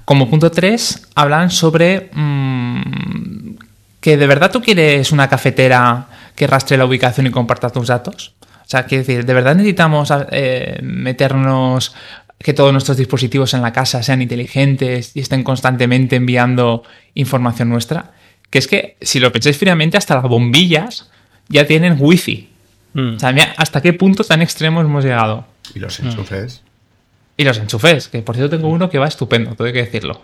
Como punto 3, hablan sobre mm, que de verdad tú quieres una cafetera que rastre la ubicación y comparta tus datos. O sea, quiero decir, ¿de verdad necesitamos eh, meternos que todos nuestros dispositivos en la casa sean inteligentes y estén constantemente enviando información nuestra? Que es que, si lo pensáis fríamente, hasta las bombillas ya tienen wifi. Mm. O sea, ¿hasta qué punto tan extremos hemos llegado? Y los enchufes. Y los enchufes, que por cierto tengo uno que va estupendo, tengo que decirlo.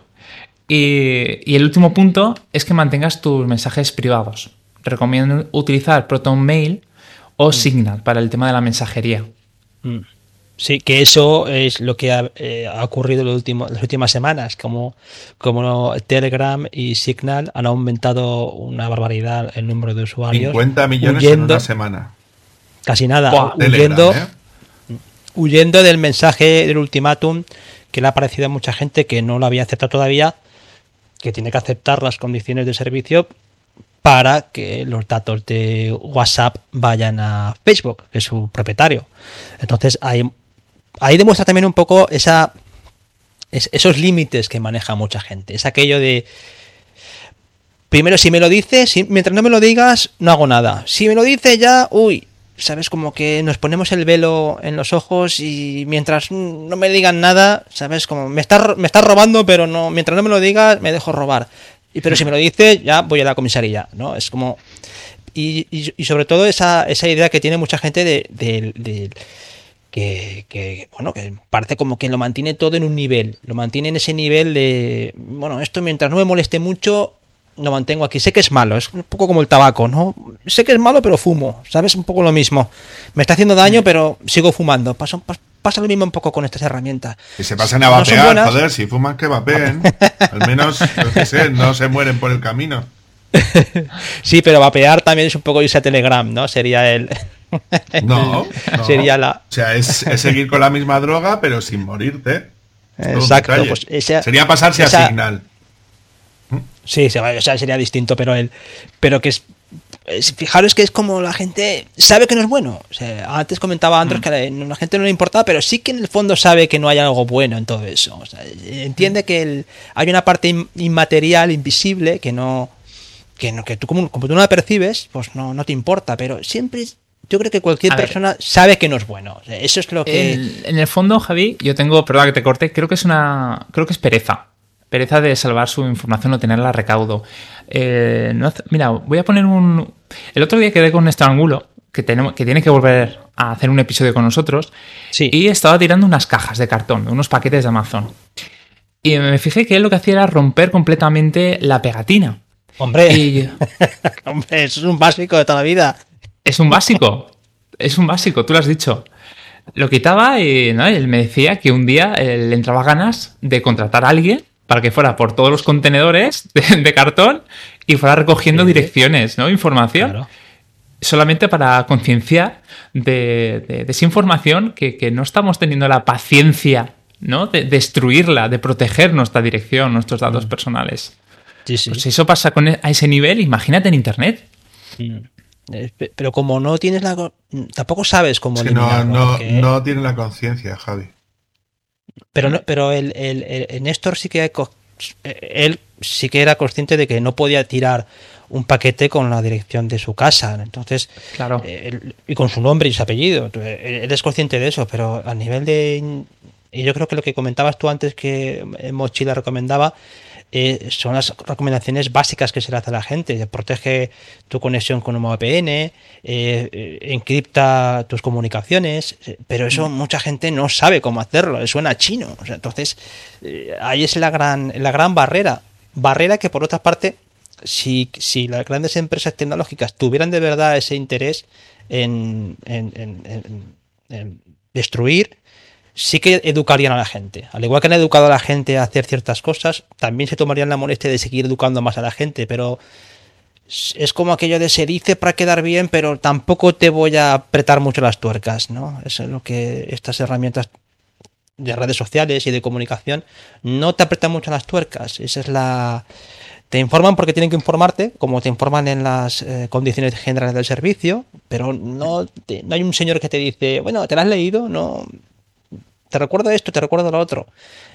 Y, el último punto es que mantengas tus mensajes privados. Recomiendo utilizar Proton Mail o mm. Signal para el tema de la mensajería. Mm. Sí, que eso es lo que ha, eh, ocurrido en las últimas semanas, como, como Telegram y Signal han aumentado una barbaridad el número de usuarios. 50 millones en una semana. Casi nada, huyendo, ¿eh? Huyendo del mensaje del ultimátum que le ha parecido a mucha gente que no lo había aceptado todavía, que tiene que aceptar las condiciones de servicio para que los datos de WhatsApp vayan a Facebook, que es su propietario. Entonces ahí, demuestra también un poco esa, esos límites que maneja mucha gente. Es aquello de, primero si me lo dices, mientras no me lo digas, no hago nada. Si me lo dices ya, uy, ¿sabes? Como que nos ponemos el velo en los ojos y mientras no me digan nada, ¿sabes? Como me estás me está robando, pero no mientras no me lo digas, me dejo robar. Y pero si me lo dice, ya voy a la comisaría, ¿no? Es como y, sobre todo esa, esa, idea que tiene mucha gente de, que, bueno, que parece como que lo mantiene todo en un nivel, lo mantiene en ese nivel de, bueno, esto mientras no me moleste mucho, lo mantengo aquí. Sé que es malo, es un poco como el tabaco, ¿no? Sé que es malo, pero fumo, ¿sabes? Un poco lo mismo. Me está haciendo daño, pero sigo fumando. Pasa, pasa lo mismo un poco con estas herramientas. Y se pasan a vapear, joder, si fuman que vapeen. Al menos, no se mueren por el camino. sí, pero vapear también es un poco irse a Telegram, ¿no? Sería el... no, sería la... O sea, es, seguir con la misma droga, pero sin morirte. Exacto. Pues sería pasarse a Signal. Sí, sería distinto, pero el, pero que es, fijaros que es como la gente sabe que no es bueno. antes comentaba Andrés mm. que a la gente no le importaba, pero sí que en el fondo sabe que no hay algo bueno en todo eso. entiende que hay una parte inmaterial, invisible, que no, que no, que tú como, tú no la percibes, pues no, no te importa, pero siempre yo creo que cualquier persona sabe que no es bueno. eso es lo que. en el fondo, Javi, yo tengo, perdón que te corte, creo que es una. Creo que es pereza pereza de salvar su información o tenerla recaudo. Eh, mira, voy a poner un... El otro día quedé con Néstor Angulo, que, tenemos, que tiene que volver a hacer un episodio con nosotros, sí. y estaba tirando unas cajas de cartón, unos paquetes de Amazon. Y me fijé que él lo que hacía era romper completamente la pegatina. Hombre, Hombre eso es un básico de toda la vida. Es un básico, es un básico, tú lo has dicho. Lo quitaba y él me decía que un día le entraba ganas de contratar a alguien para que fuera por todos los contenedores de, cartón y fuera recogiendo direcciones, ¿no? Información. Solamente para concienciar de, esa información que, no estamos teniendo la paciencia, ¿no? De destruirla, de proteger nuestra dirección, nuestros datos mm. personales. Sí, sí. Pues si eso pasa con e, a ese nivel, imagínate en Internet. Mm. Eh, pero como no tienes la... Tampoco sabes cómo... no, no, no tienes la conciencia, Javi. Pero, no, pero el, el, Néstor sí que él sí que era consciente de que no podía tirar un paquete con la dirección de su casa. Entonces, claro. Eh, y con su nombre y su apellido. Él es consciente de eso, pero a nivel de. Y yo creo que lo que comentabas tú antes que Mochila recomendaba eh, son las recomendaciones básicas que se le hace a la gente. Protege tu conexión con un VPN, eh, eh, encripta tus comunicaciones, pero eso mm. mucha gente no sabe cómo hacerlo, suena chino. entonces, ahí es la gran, la gran barrera. Barrera que por otra parte, si, si las grandes empresas tecnológicas tuvieran de verdad ese interés en, en destruir, sí que educarían a la gente. Al igual que han educado a la gente a hacer ciertas cosas, también se tomarían la molestia de seguir educando más a la gente, pero es como aquello de se dice para quedar bien, pero tampoco te voy a apretar mucho las tuercas, ¿no? Eso es lo que estas herramientas de redes sociales y de comunicación no te apretan mucho las tuercas. Esa es la te informan porque tienen que informarte, como te informan en las eh, condiciones generales del servicio, pero no, no hay un señor que te dice, bueno, ¿te lo has leído? No, te recuerdo esto, te recuerdo lo otro.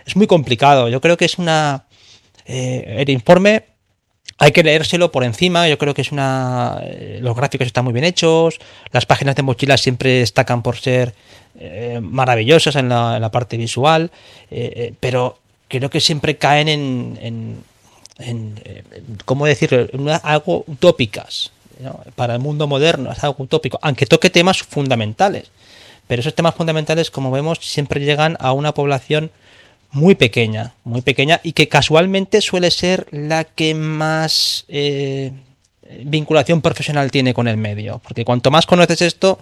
Es muy complicado. Yo creo que es una. Eh, el informe hay que leérselo por encima. Yo creo que es una. Eh, los gráficos están muy bien hechos. Las páginas de mochilas siempre destacan por ser eh, maravillosas en la, parte visual. pero creo que siempre caen en. en, ¿Cómo decirlo? algo utópicas. Para el mundo moderno es algo utópico. Aunque toque temas fundamentales. Pero esos temas fundamentales, como vemos, siempre llegan a una población muy pequeña, muy pequeña y que casualmente suele ser la que más eh, vinculación profesional tiene con el medio. Porque cuanto más conoces esto,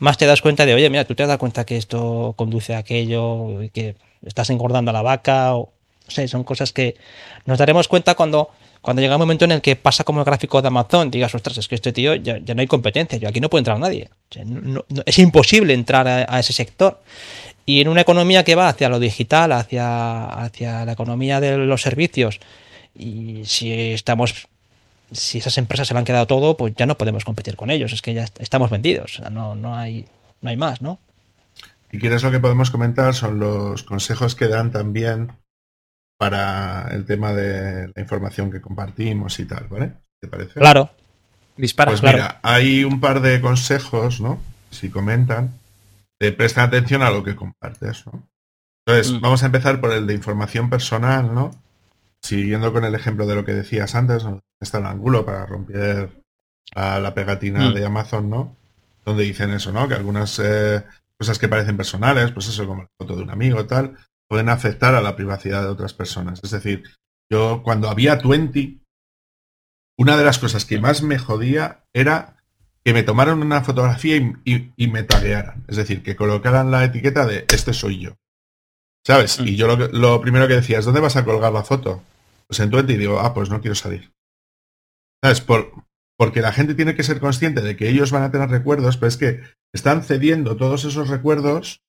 más te das cuenta de, oye, mira, tú te das cuenta que esto conduce a aquello, que estás engordando a la vaca, o no sé, son cosas que nos daremos cuenta cuando cuando llega un momento en el que pasa como el gráfico de Amazon, digas, ostras, es que este tío ya, no hay competencia, yo aquí no puedo entrar nadie. es imposible entrar a, ese sector. Y en una economía que va hacia lo digital, hacia, hacia la economía de los servicios, y si estamos si esas empresas se lo han quedado todo, pues ya no podemos competir con ellos, es que ya estamos vendidos, no, no, hay, no hay más, ¿no? Y quieres lo que podemos comentar son los consejos que dan también para el tema de la información que compartimos y tal, ¿vale? ¿Te parece? Claro. Dispara, pues mira, hay un par de consejos, ¿no? Si comentan, de prestar atención a lo que compartes, ¿no? Entonces, mm. vamos a empezar por el de información personal, ¿no? Siguiendo con el ejemplo de lo que decías antes, ¿no? está el ángulo para romper a la pegatina Mm. de Amazon, ¿no? Donde dicen eso, ¿no? Que algunas eh, cosas que parecen personales, pues eso, como la foto de un amigo, tal, pueden afectar a la privacidad de otras personas. Es decir, yo cuando había 20, una de las cosas que más me jodía era que me tomaran una fotografía y, y- y me taguearan. Es decir, que colocaran la etiqueta de este soy yo. ¿Sabes? Mm. Y yo lo, lo primero que decía es, ¿dónde vas a colgar la foto? Pues en 20 y digo, ah, pues no quiero salir. ¿Sabes? Por, porque la gente tiene que ser consciente de que ellos van a tener recuerdos, pero es que están cediendo todos esos recuerdos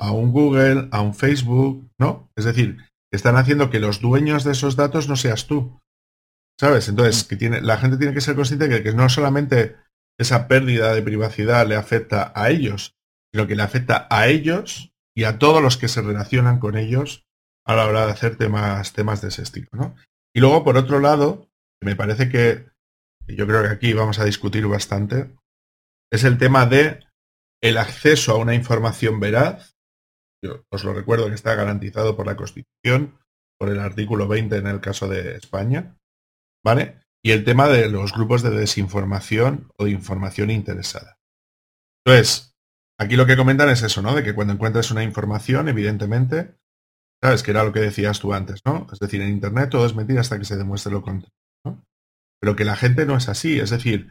a un Google, a un Facebook, ¿no? Es decir, están haciendo que los dueños de esos datos no seas tú. ¿Sabes? Entonces, que tiene, la gente tiene que ser consciente de que no solamente esa pérdida de privacidad le afecta a ellos, sino que le afecta a ellos y a todos los que se relacionan con ellos a la hora de hacer temas, temas de ese estilo, ¿no? Y luego, por otro lado, me parece que yo creo que aquí vamos a discutir bastante, es el tema de el acceso a una información veraz. Yo os lo recuerdo que está garantizado por la Constitución, por el artículo 20 en el caso de España, ¿vale? Y el tema de los grupos de desinformación o de información interesada. Entonces, aquí lo que comentan es eso, ¿no? De que cuando encuentres una información, evidentemente, sabes que era lo que decías tú antes, ¿no? Es decir, en Internet todo es mentira hasta que se demuestre lo contrario. Pero que la gente no es así, es decir,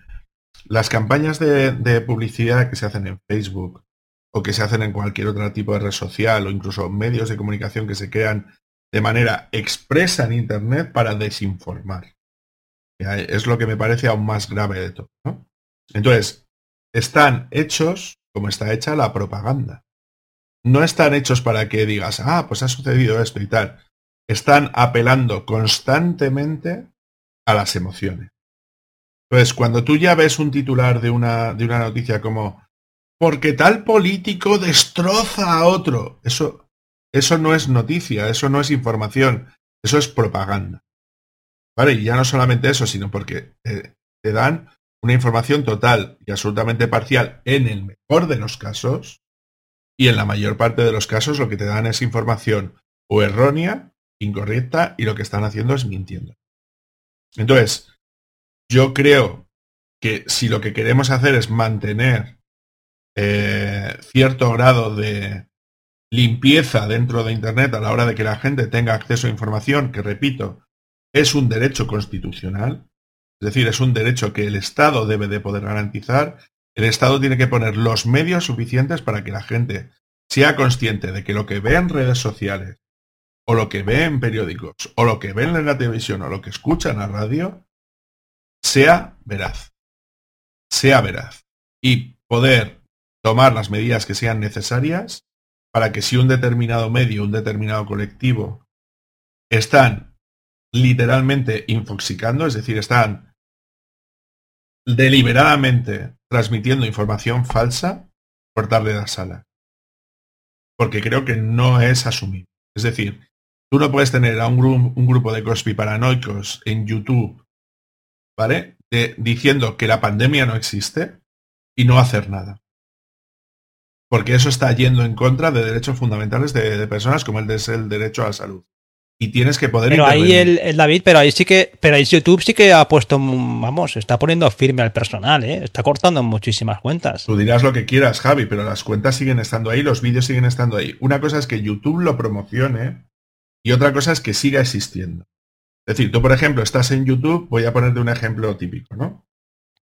las campañas de publicidad que se hacen en Facebook o que se hacen en cualquier otro tipo de red social o incluso medios de comunicación que se crean de manera expresa en Internet para desinformar. Es lo que me parece aún más grave de todo. Entonces, están hechos como está hecha la propaganda. No están hechos para que digas, ah, pues ha sucedido esto y tal. Están apelando constantemente a las emociones. Entonces, cuando tú ya ves un titular de una, de una noticia como porque tal político destroza a otro, eso, eso no es noticia, eso no es información, eso es propaganda. ¿Vale? Y ya no solamente eso, sino porque te dan una información total y absolutamente parcial en el mejor de los casos, y en la mayor parte de los casos lo que te dan es información o errónea, incorrecta, y lo que están haciendo es mintiendo. Entonces, yo creo que si lo que queremos hacer es mantener eh, cierto grado de limpieza dentro de Internet a la hora de que la gente tenga acceso a información, que repito, es un derecho constitucional, es decir, es un derecho que el Estado debe de poder garantizar, el Estado tiene que poner los medios suficientes para que la gente sea consciente de que lo que ve en redes sociales, o lo que ve en periódicos, o lo que ve en la televisión, o lo que escucha en la radio, sea veraz. Sea veraz. Y poder tomar las medidas que sean necesarias para que si un determinado medio, un determinado colectivo están literalmente infoxicando, es decir, están deliberadamente transmitiendo información falsa, cortarle la sala. Porque creo que no es asumible. Es decir, tú no puedes tener a un, un grupo de paranoicos en YouTube, ¿vale? Diciendo que la pandemia no existe y no hacer nada. Porque eso está yendo en contra de derechos fundamentales de, de personas como el de el derecho a la salud. Y tienes que poder Pero ahí el, el, David, pero ahí sí que, pero ahí YouTube sí que ha puesto, vamos, está poniendo firme al personal, ¿eh? está cortando muchísimas cuentas. Tú dirás lo que quieras, Javi, pero las cuentas siguen estando ahí, los vídeos siguen estando ahí. Una cosa es que YouTube lo promocione y otra cosa es que siga existiendo. Es decir, tú, por ejemplo, estás en YouTube, voy a ponerte un ejemplo típico, ¿no?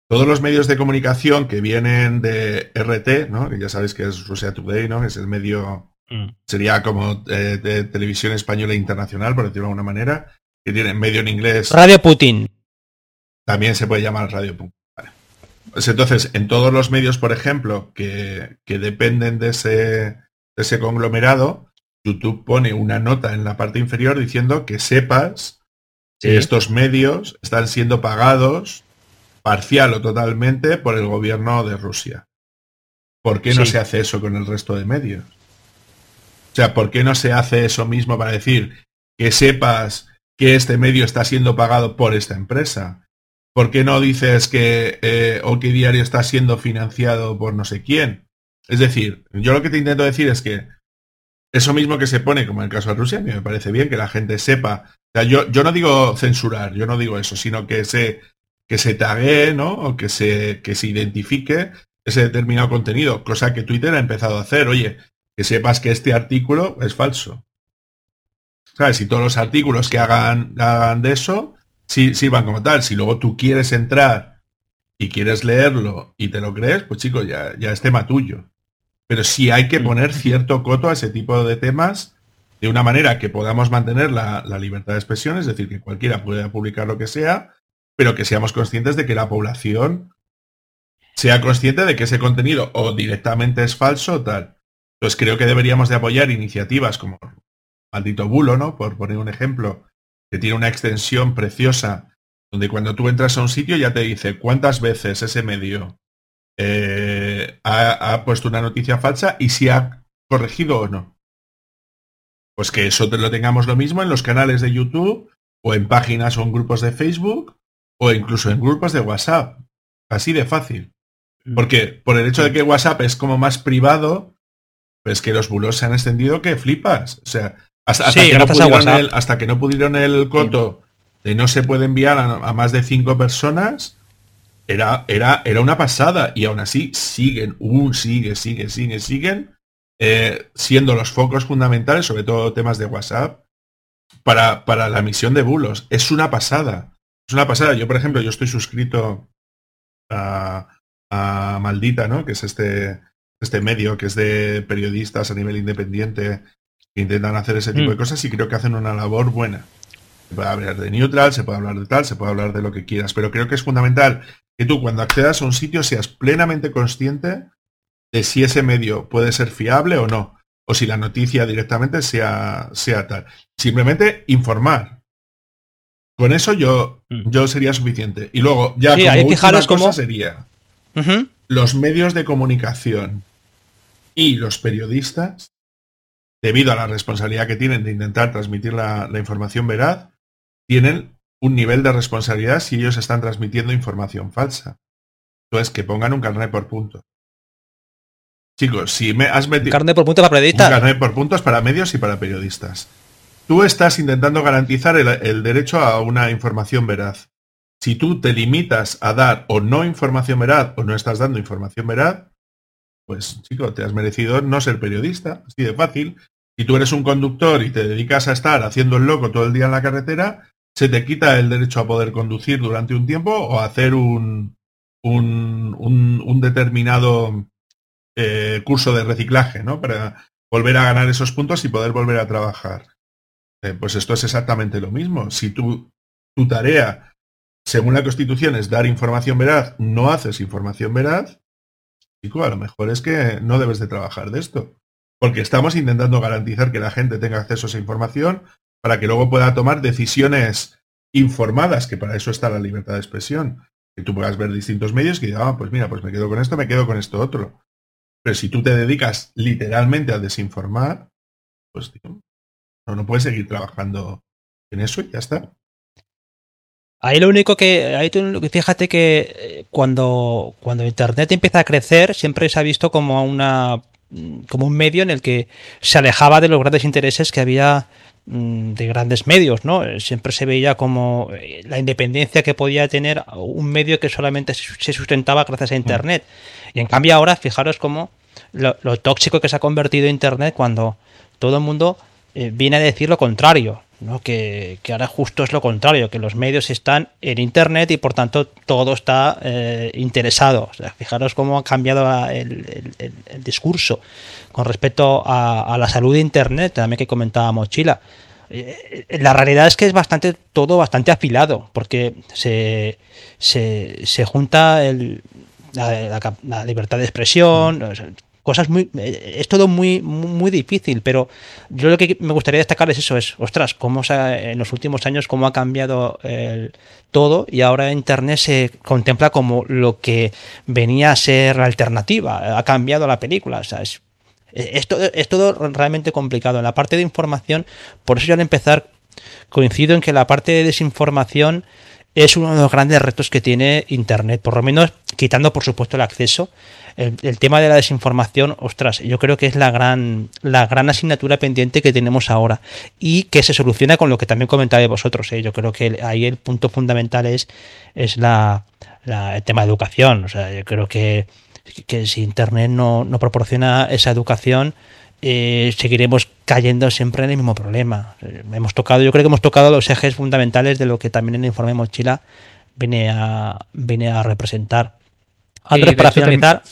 Todos los medios de comunicación que vienen de RT, ¿no? Que ya sabéis que es Russia Today, ¿no? Que es el medio sería como eh, de televisión española internacional, por decirlo de alguna manera, que tiene medio en inglés. Radio Putin. También se puede llamar Radio Putin. Vale. Pues entonces, en todos los medios, por ejemplo, que, que dependen de ese, de ese conglomerado, YouTube pone una nota en la parte inferior diciendo que sepas sí. que estos medios están siendo pagados parcial o totalmente por el gobierno de Rusia. ¿Por qué no sí. se hace eso con el resto de medios? O sea, ¿por qué no se hace eso mismo para decir que sepas que este medio está siendo pagado por esta empresa? ¿Por qué no dices que eh, OK Diario está siendo financiado por no sé quién? Es decir, yo lo que te intento decir es que eso mismo que se pone, como en el caso de Rusia, me parece bien que la gente sepa. O sea, yo, yo no digo censurar, yo no digo eso, sino que se que se tague, ¿no? O que se, que se identifique ese determinado contenido, cosa que Twitter ha empezado a hacer. Oye, que sepas que este artículo es falso. ¿Sabes? Si todos los artículos que hagan, hagan de eso sí, van como tal. Si luego tú quieres entrar y quieres leerlo y te lo crees, pues chicos, ya, ya es tema tuyo. Pero sí hay que poner cierto coto a ese tipo de temas de una manera que podamos mantener la, la libertad de expresión, es decir, que cualquiera pueda publicar lo que sea, pero que seamos conscientes de que la población sea consciente de que ese contenido o directamente es falso o tal. Entonces creo que deberíamos de apoyar iniciativas como Maldito Bulo, ¿no? Por poner un ejemplo, que tiene una extensión preciosa, donde cuando tú entras a un sitio ya te dice cuántas veces ese medio eh, ha, puesto una noticia falsa y si ha corregido o no. Pues que eso lo tengamos lo mismo en los canales de YouTube o en páginas o en grupos de Facebook o incluso en grupos de WhatsApp. Así de fácil. Mm. Porque por el hecho de que WhatsApp es como más privado, pues que los bulos se han extendido que flipas. O sea, hasta, que, no pudieron el, hasta que no pudieron el coto de no se puede enviar a, más de cinco personas, era, era, era una pasada. Y aún así siguen, uh, sigue, sigue, sigue, siguen eh, siendo los focos fundamentales, sobre todo temas de WhatsApp, para, para la misión de bulos. Es una pasada. Es una pasada. Yo, por ejemplo, yo estoy suscrito a, a Maldita, ¿no? Que es este, este medio que es de periodistas a nivel independiente que intentan hacer ese tipo de mm. cosas y creo que hacen una labor buena. Se puede hablar de neutral, se puede hablar de tal, se puede hablar de lo que quieras, pero creo que es fundamental que tú cuando accedas a un sitio seas plenamente consciente de si ese medio puede ser fiable o no, o si la noticia directamente sea, sea tal. Simplemente informar. Con eso yo, mm. yo sería suficiente. Y luego, ya como cosa sería los medios de comunicación y los periodistas debido a la responsabilidad que tienen de intentar transmitir la, información veraz, tienen un nivel de responsabilidad si ellos están transmitiendo información falsa. Entonces, que pongan un carnet por puntos. Chicos, si me has metido... carnet por puntos para periodistas. Un carnet por puntos para medios y para periodistas. Tú estás intentando garantizar el, derecho a una información veraz. Si tú te limitas a dar o no información veraz o no estás dando información veraz, pues chico, te has merecido no ser periodista, así de fácil. Si tú eres un conductor y te dedicas a estar haciendo el loco todo el día en la carretera, se te quita el derecho a poder conducir durante un tiempo o hacer un, un, un, determinado eh, curso de reciclaje, ¿no? Para volver a ganar esos puntos y poder volver a trabajar. Eh, pues esto es exactamente lo mismo. Si tú, tu tarea, según la Constitución, es dar información veraz, no haces información veraz, a lo mejor es que no debes de trabajar de esto. Porque estamos intentando garantizar que la gente tenga acceso a esa información para que luego pueda tomar decisiones informadas, que para eso está la libertad de expresión. Que tú puedas ver distintos medios que digan, ah, pues mira, pues me quedo con esto, me quedo con esto otro. Pero si tú te dedicas literalmente a desinformar, pues no, no puedes seguir trabajando en eso y ya está. Ahí lo único que, ahí fíjate que eh, cuando, cuando Internet empieza a crecer, siempre se ha visto como una como un medio en el que se alejaba de los grandes intereses que había mm, de grandes medios, ¿no? Siempre se veía como eh, la independencia que podía tener un medio que solamente se sustentaba gracias a Internet. Y en cambio ahora, fijaros cómo lo, tóxico que se ha convertido Internet cuando todo el mundo eh, viene a decir lo contrario. ¿no? Que, ahora justo es lo contrario, que los medios están en Internet y por tanto todo está eh, interesado. fijaros cómo ha cambiado el, discurso con respecto a, la salud de Internet, también que comentaba Mochila. Eh, la realidad es que es bastante todo bastante afilado, porque se, se, junta la, libertad de expresión, cosas muy eh, es todo muy muy difícil pero yo lo que me gustaría destacar es eso es ostras cómo en los últimos años cómo ha cambiado el, todo y ahora internet se contempla como lo que venía a ser la alternativa ha cambiado la película o sea, es, es, todo, es todo realmente complicado. En la parte de información por eso yo al empezar coincido en que la parte de desinformación es uno de los grandes retos que tiene Internet, por lo menos quitando por supuesto el acceso, el, tema de la desinformación, ostras, yo creo que es la gran, la gran asignatura pendiente que tenemos ahora y que se soluciona con lo que también comentáis vosotros. ¿eh? Yo creo que ahí el punto fundamental es, es la, el tema de educación. O sea, yo creo que, que si Internet no, no proporciona esa educación, eh, seguiremos cayendo siempre en el mismo problema. Eh, hemos tocado, yo creo que hemos tocado los ejes fundamentales de lo que también el informe Mochila viene a, viene a representar. Andrés, para finalizar.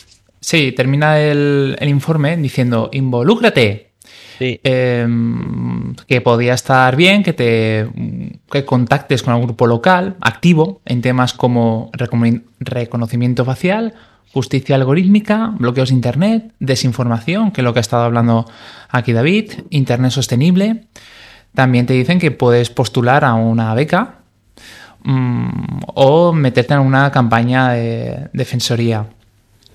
Sí, termina el, informe diciendo, involúcrate. Em, que podría estar bien que te que contactes con algún grupo local activo en temas como reconocimiento facial, justicia algorítmica, bloqueos de Internet, desinformación, que es lo que ha estado hablando aquí David, Internet sostenible. También te dicen que puedes postular a una beca mm, o meterte en una campaña de defensoría.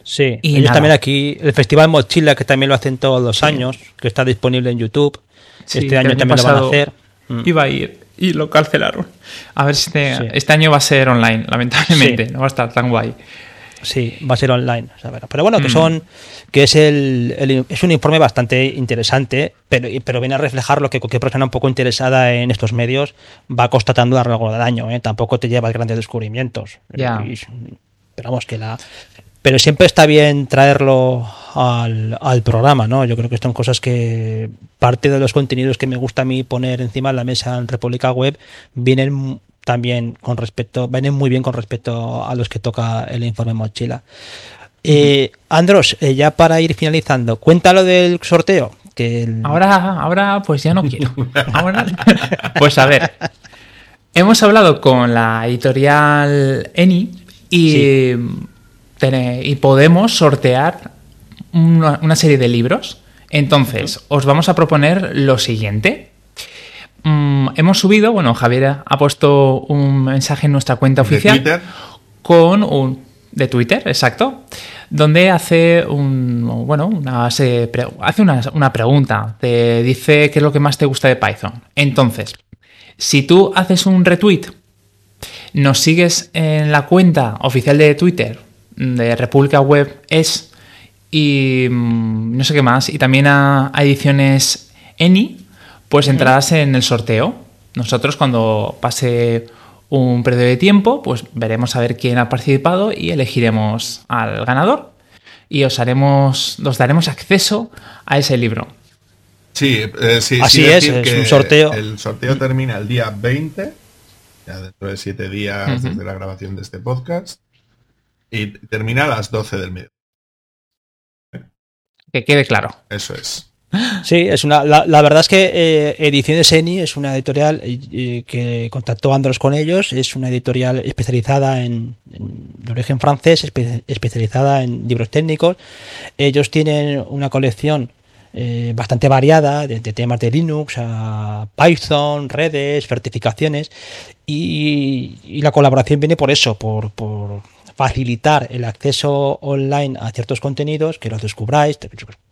Sí, y ellos también aquí, el Festival Mochila, que también lo hacen todos los años, que está disponible en YouTube. este año también lo van a hacer. Mm. Iba a ir y lo cancelaron. A ver si este, este año va a ser online, lamentablemente. No va a estar tan guay. Sí, va a ser online. Pero bueno, que mm. son que es el, es un informe bastante interesante, pero, pero viene a reflejar lo que cualquier persona un poco interesada en estos medios va constatando a lo largo del año. ¿eh? Tampoco te lleva a grandes descubrimientos. Ya. pero vamos, que la, pero siempre está bien traerlo al, programa, ¿no? Yo creo que son cosas que parte de los contenidos que me gusta a mí poner encima de la mesa en República Web vienen también con respecto, vienen muy bien con respecto a los que toca el informe mochila. Eh, Andros, eh, ya para ir finalizando, cuéntalo del sorteo. Que Ahora, ahora, pues ya no quiero. pues a ver, hemos hablado con la editorial Eni y y podemos sortear una, serie de libros. Entonces, os vamos a proponer lo siguiente. Mm, hemos subido, bueno, Javier ha puesto un mensaje en nuestra cuenta oficial. ¿De Twitter? Con un. De Twitter, exacto. Donde hace un. Bueno, una, hace una, pregunta. Te dice qué es lo que más te gusta de Python. Entonces, si tú haces un retweet, nos sigues en la cuenta oficial de Twitter de República Web es y mm, no sé qué más. Y también a, ediciones ENI, pues entrarás en el sorteo. Nosotros cuando pase un periodo de tiempo, pues veremos a ver quién ha participado y elegiremos al ganador y os haremos, os daremos acceso a ese libro. Sí, eh, sí así es, es un sorteo. El sorteo termina el día 20, ya dentro de siete días desde la grabación de este podcast y termina a las 12 del mediodía. Que quede claro. Eso es. Sí, es una, la, verdad es que eh, Ediciones Eni es una editorial eh, que contactó Andros con ellos, es una editorial especializada en, de origen francés, especializada en libros técnicos. Ellos tienen una colección eh, bastante variada de, temas de Linux a Python, redes, certificaciones y, la colaboración viene por eso, por facilitar el acceso online a ciertos contenidos, que los descubráis.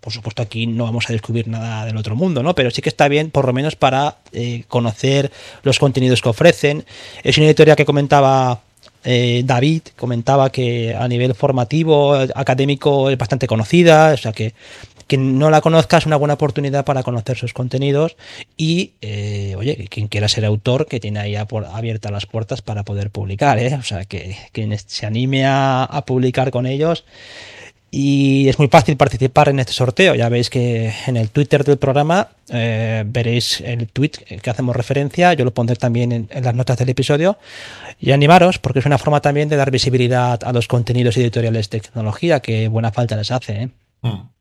Por supuesto, aquí no vamos a descubrir nada del otro mundo, ¿no? Pero sí que está bien, por lo menos, para eh, conocer los contenidos que ofrecen. Es una editorial que comentaba eh, David comentaba que a nivel formativo, académico, es bastante conocida, o sea que quien no la conozca es una buena oportunidad para conocer sus contenidos y, eh, oye, quien quiera ser autor, que tiene ahí abiertas las puertas para poder publicar, ¿eh? O sea, que quien se anime a, publicar con ellos. Y es muy fácil participar en este sorteo. Ya veis que en el Twitter del programa eh, veréis el tweet que hacemos referencia. Yo lo pondré también en, las notas del episodio. Y animaros, porque es una forma también de dar visibilidad a los contenidos editoriales de tecnología que buena falta les hace. ¿eh? Mm.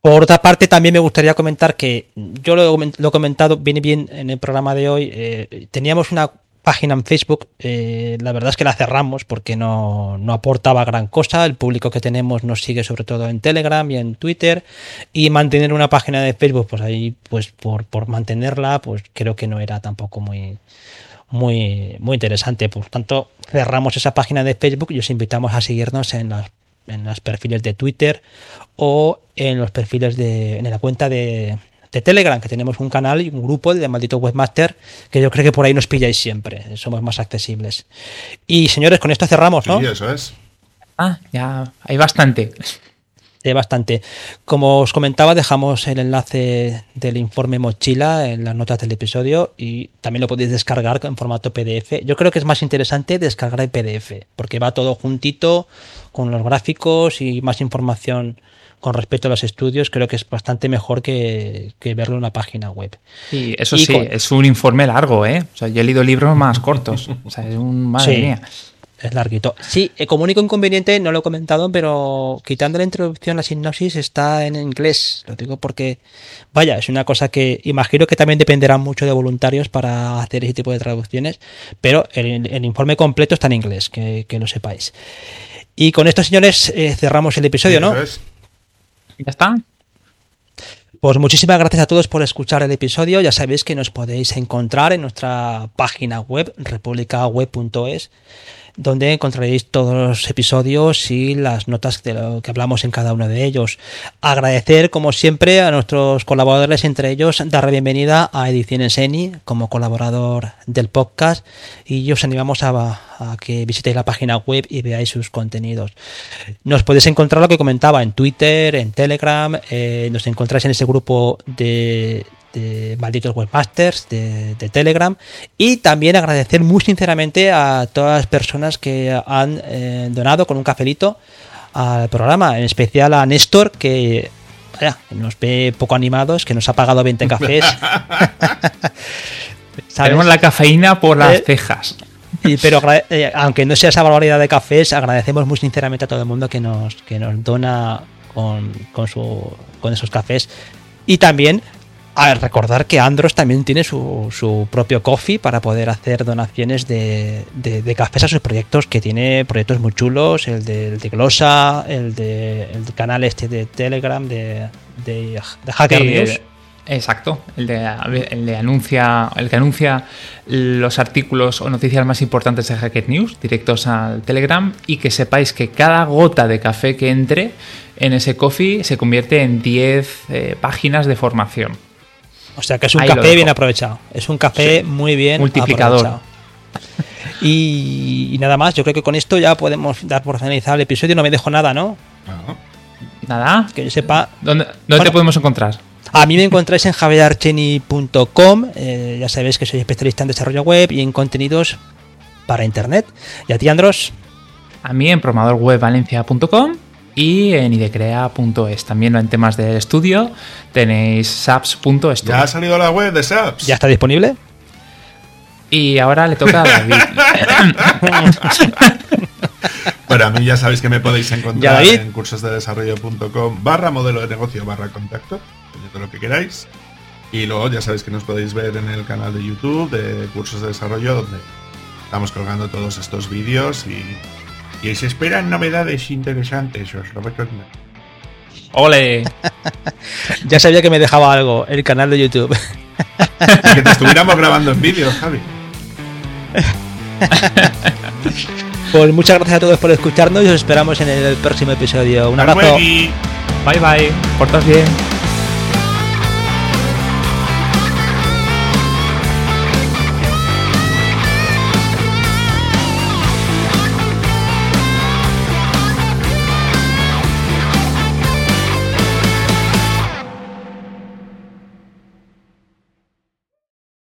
Por otra parte, también me gustaría comentar que yo lo, he comentado, viene bien en el programa de hoy. Eh, teníamos una página en Facebook, eh, la verdad es que la cerramos porque no, aportaba gran cosa. El público que tenemos nos sigue sobre todo en Telegram y en Twitter. Y mantener una página de Facebook, pues ahí, pues por, por mantenerla, pues creo que no era tampoco muy, muy, muy interesante. Por tanto, cerramos esa página de Facebook y os invitamos a seguirnos en las en los perfiles de Twitter o en los perfiles de en la cuenta de de Telegram, que tenemos un canal y un grupo de maldito webmaster, que yo creo que por ahí nos pilláis siempre, somos más accesibles. Y señores, con esto cerramos, ¿no? Sí, eso es. Ah, ya hay bastante. Eh, bastante. Como os comentaba, dejamos el enlace del informe mochila en las notas del episodio y también lo podéis descargar en formato PDF. Yo creo que es más interesante descargar el PDF porque va todo juntito con los gráficos y más información con respecto a los estudios. Creo que es bastante mejor que, que verlo en una página web. Y eso Y sí, con- es un informe largo, ¿eh? O sea, yo he leído libros más cortos. O sea, es un... Madre Sí. mía. Es larguito. Sí, el comunico inconveniente, no lo he comentado, pero quitando la introducción, la sinopsis está en inglés. Lo digo porque, vaya, es una cosa que imagino que también dependerá mucho de voluntarios para hacer ese tipo de traducciones, pero el, el informe completo está en inglés, que, que lo sepáis. Y con esto, señores, eh, cerramos el episodio, ¿no? es. ¿Ya está? Pues muchísimas gracias a todos por escuchar el episodio. Ya sabéis que nos podéis encontrar en nuestra página web, republicaweb.es, donde encontraréis todos los episodios y las notas de lo que hablamos en cada uno de ellos. Agradecer, como siempre, a nuestros colaboradores, entre ellos, dar la bienvenida a Ediciones Eni como colaborador del podcast y os animamos a, que visitéis la página web y veáis sus contenidos. Nos podéis encontrar lo que comentaba en Twitter, en Telegram, eh, nos encontráis en ese grupo de, de malditos webmasters de, de Telegram y también agradecer muy sinceramente a todas las personas que han eh, donado con un cafelito al programa, en especial a Néstor que vaya, nos ve poco animados, que nos ha pagado 20 cafés. ¿Sabes? Tenemos la cafeína por las Eh, cejas. Y, pero eh, aunque no sea esa barbaridad de cafés, agradecemos muy sinceramente a todo el mundo que nos, que nos dona con, con, su, con esos cafés. Y también a recordar que Andros también tiene su, su propio coffee para poder hacer donaciones de, de- de cafés a sus proyectos, que tiene proyectos muy chulos, el de, el de Glosa, el de el canal este de Telegram, de, de, Hacker News. Exacto, el de, el de anuncia, el que anuncia los artículos o noticias más importantes de Hackett News, directos al Telegram, y que sepáis que cada gota de café que entre en ese coffee se convierte en 10 eh, páginas de formación. O sea que es un Ahí café bien aprovechado. Es un café muy bien Multiplicador. aprovechado. Y, y nada más, yo creo que con esto ya podemos dar por finalizado el episodio. No me dejo nada, ¿no? No. Nada, Que yo sepa. ¿dónde, dónde Bueno. te podemos encontrar? A mí me encontráis en javierarcheni.com. eh, ya sabéis que soy especialista en desarrollo web y en contenidos para internet. Y a ti, Andros. A mí en programadorwebvalencia.com y en idecrea.es. También en temas del estudio tenéis saps.studio. Ya ha salido la web de SAPS. ¿Ya está disponible? Y ahora le toca a David. Pero a mí ya sabéis que me podéis encontrar en cursosdedesarrollo.com barra modelo de negocio barra contacto, dependiendo de lo que queráis. Y luego ya sabéis que nos podéis ver en el canal de YouTube de Cursos de Desarrollo, donde estamos colgando todos estos vídeos y, y se esperan novedades interesantes, os lo recomiendo. ¡Ole! Ya sabía que me dejaba algo, el canal de YouTube. Que te estuviéramos grabando en vídeo, Javi. Pues muchas gracias a todos por escucharnos y os esperamos en el próximo episodio. Un abrazo. Bye bye. Portas bien.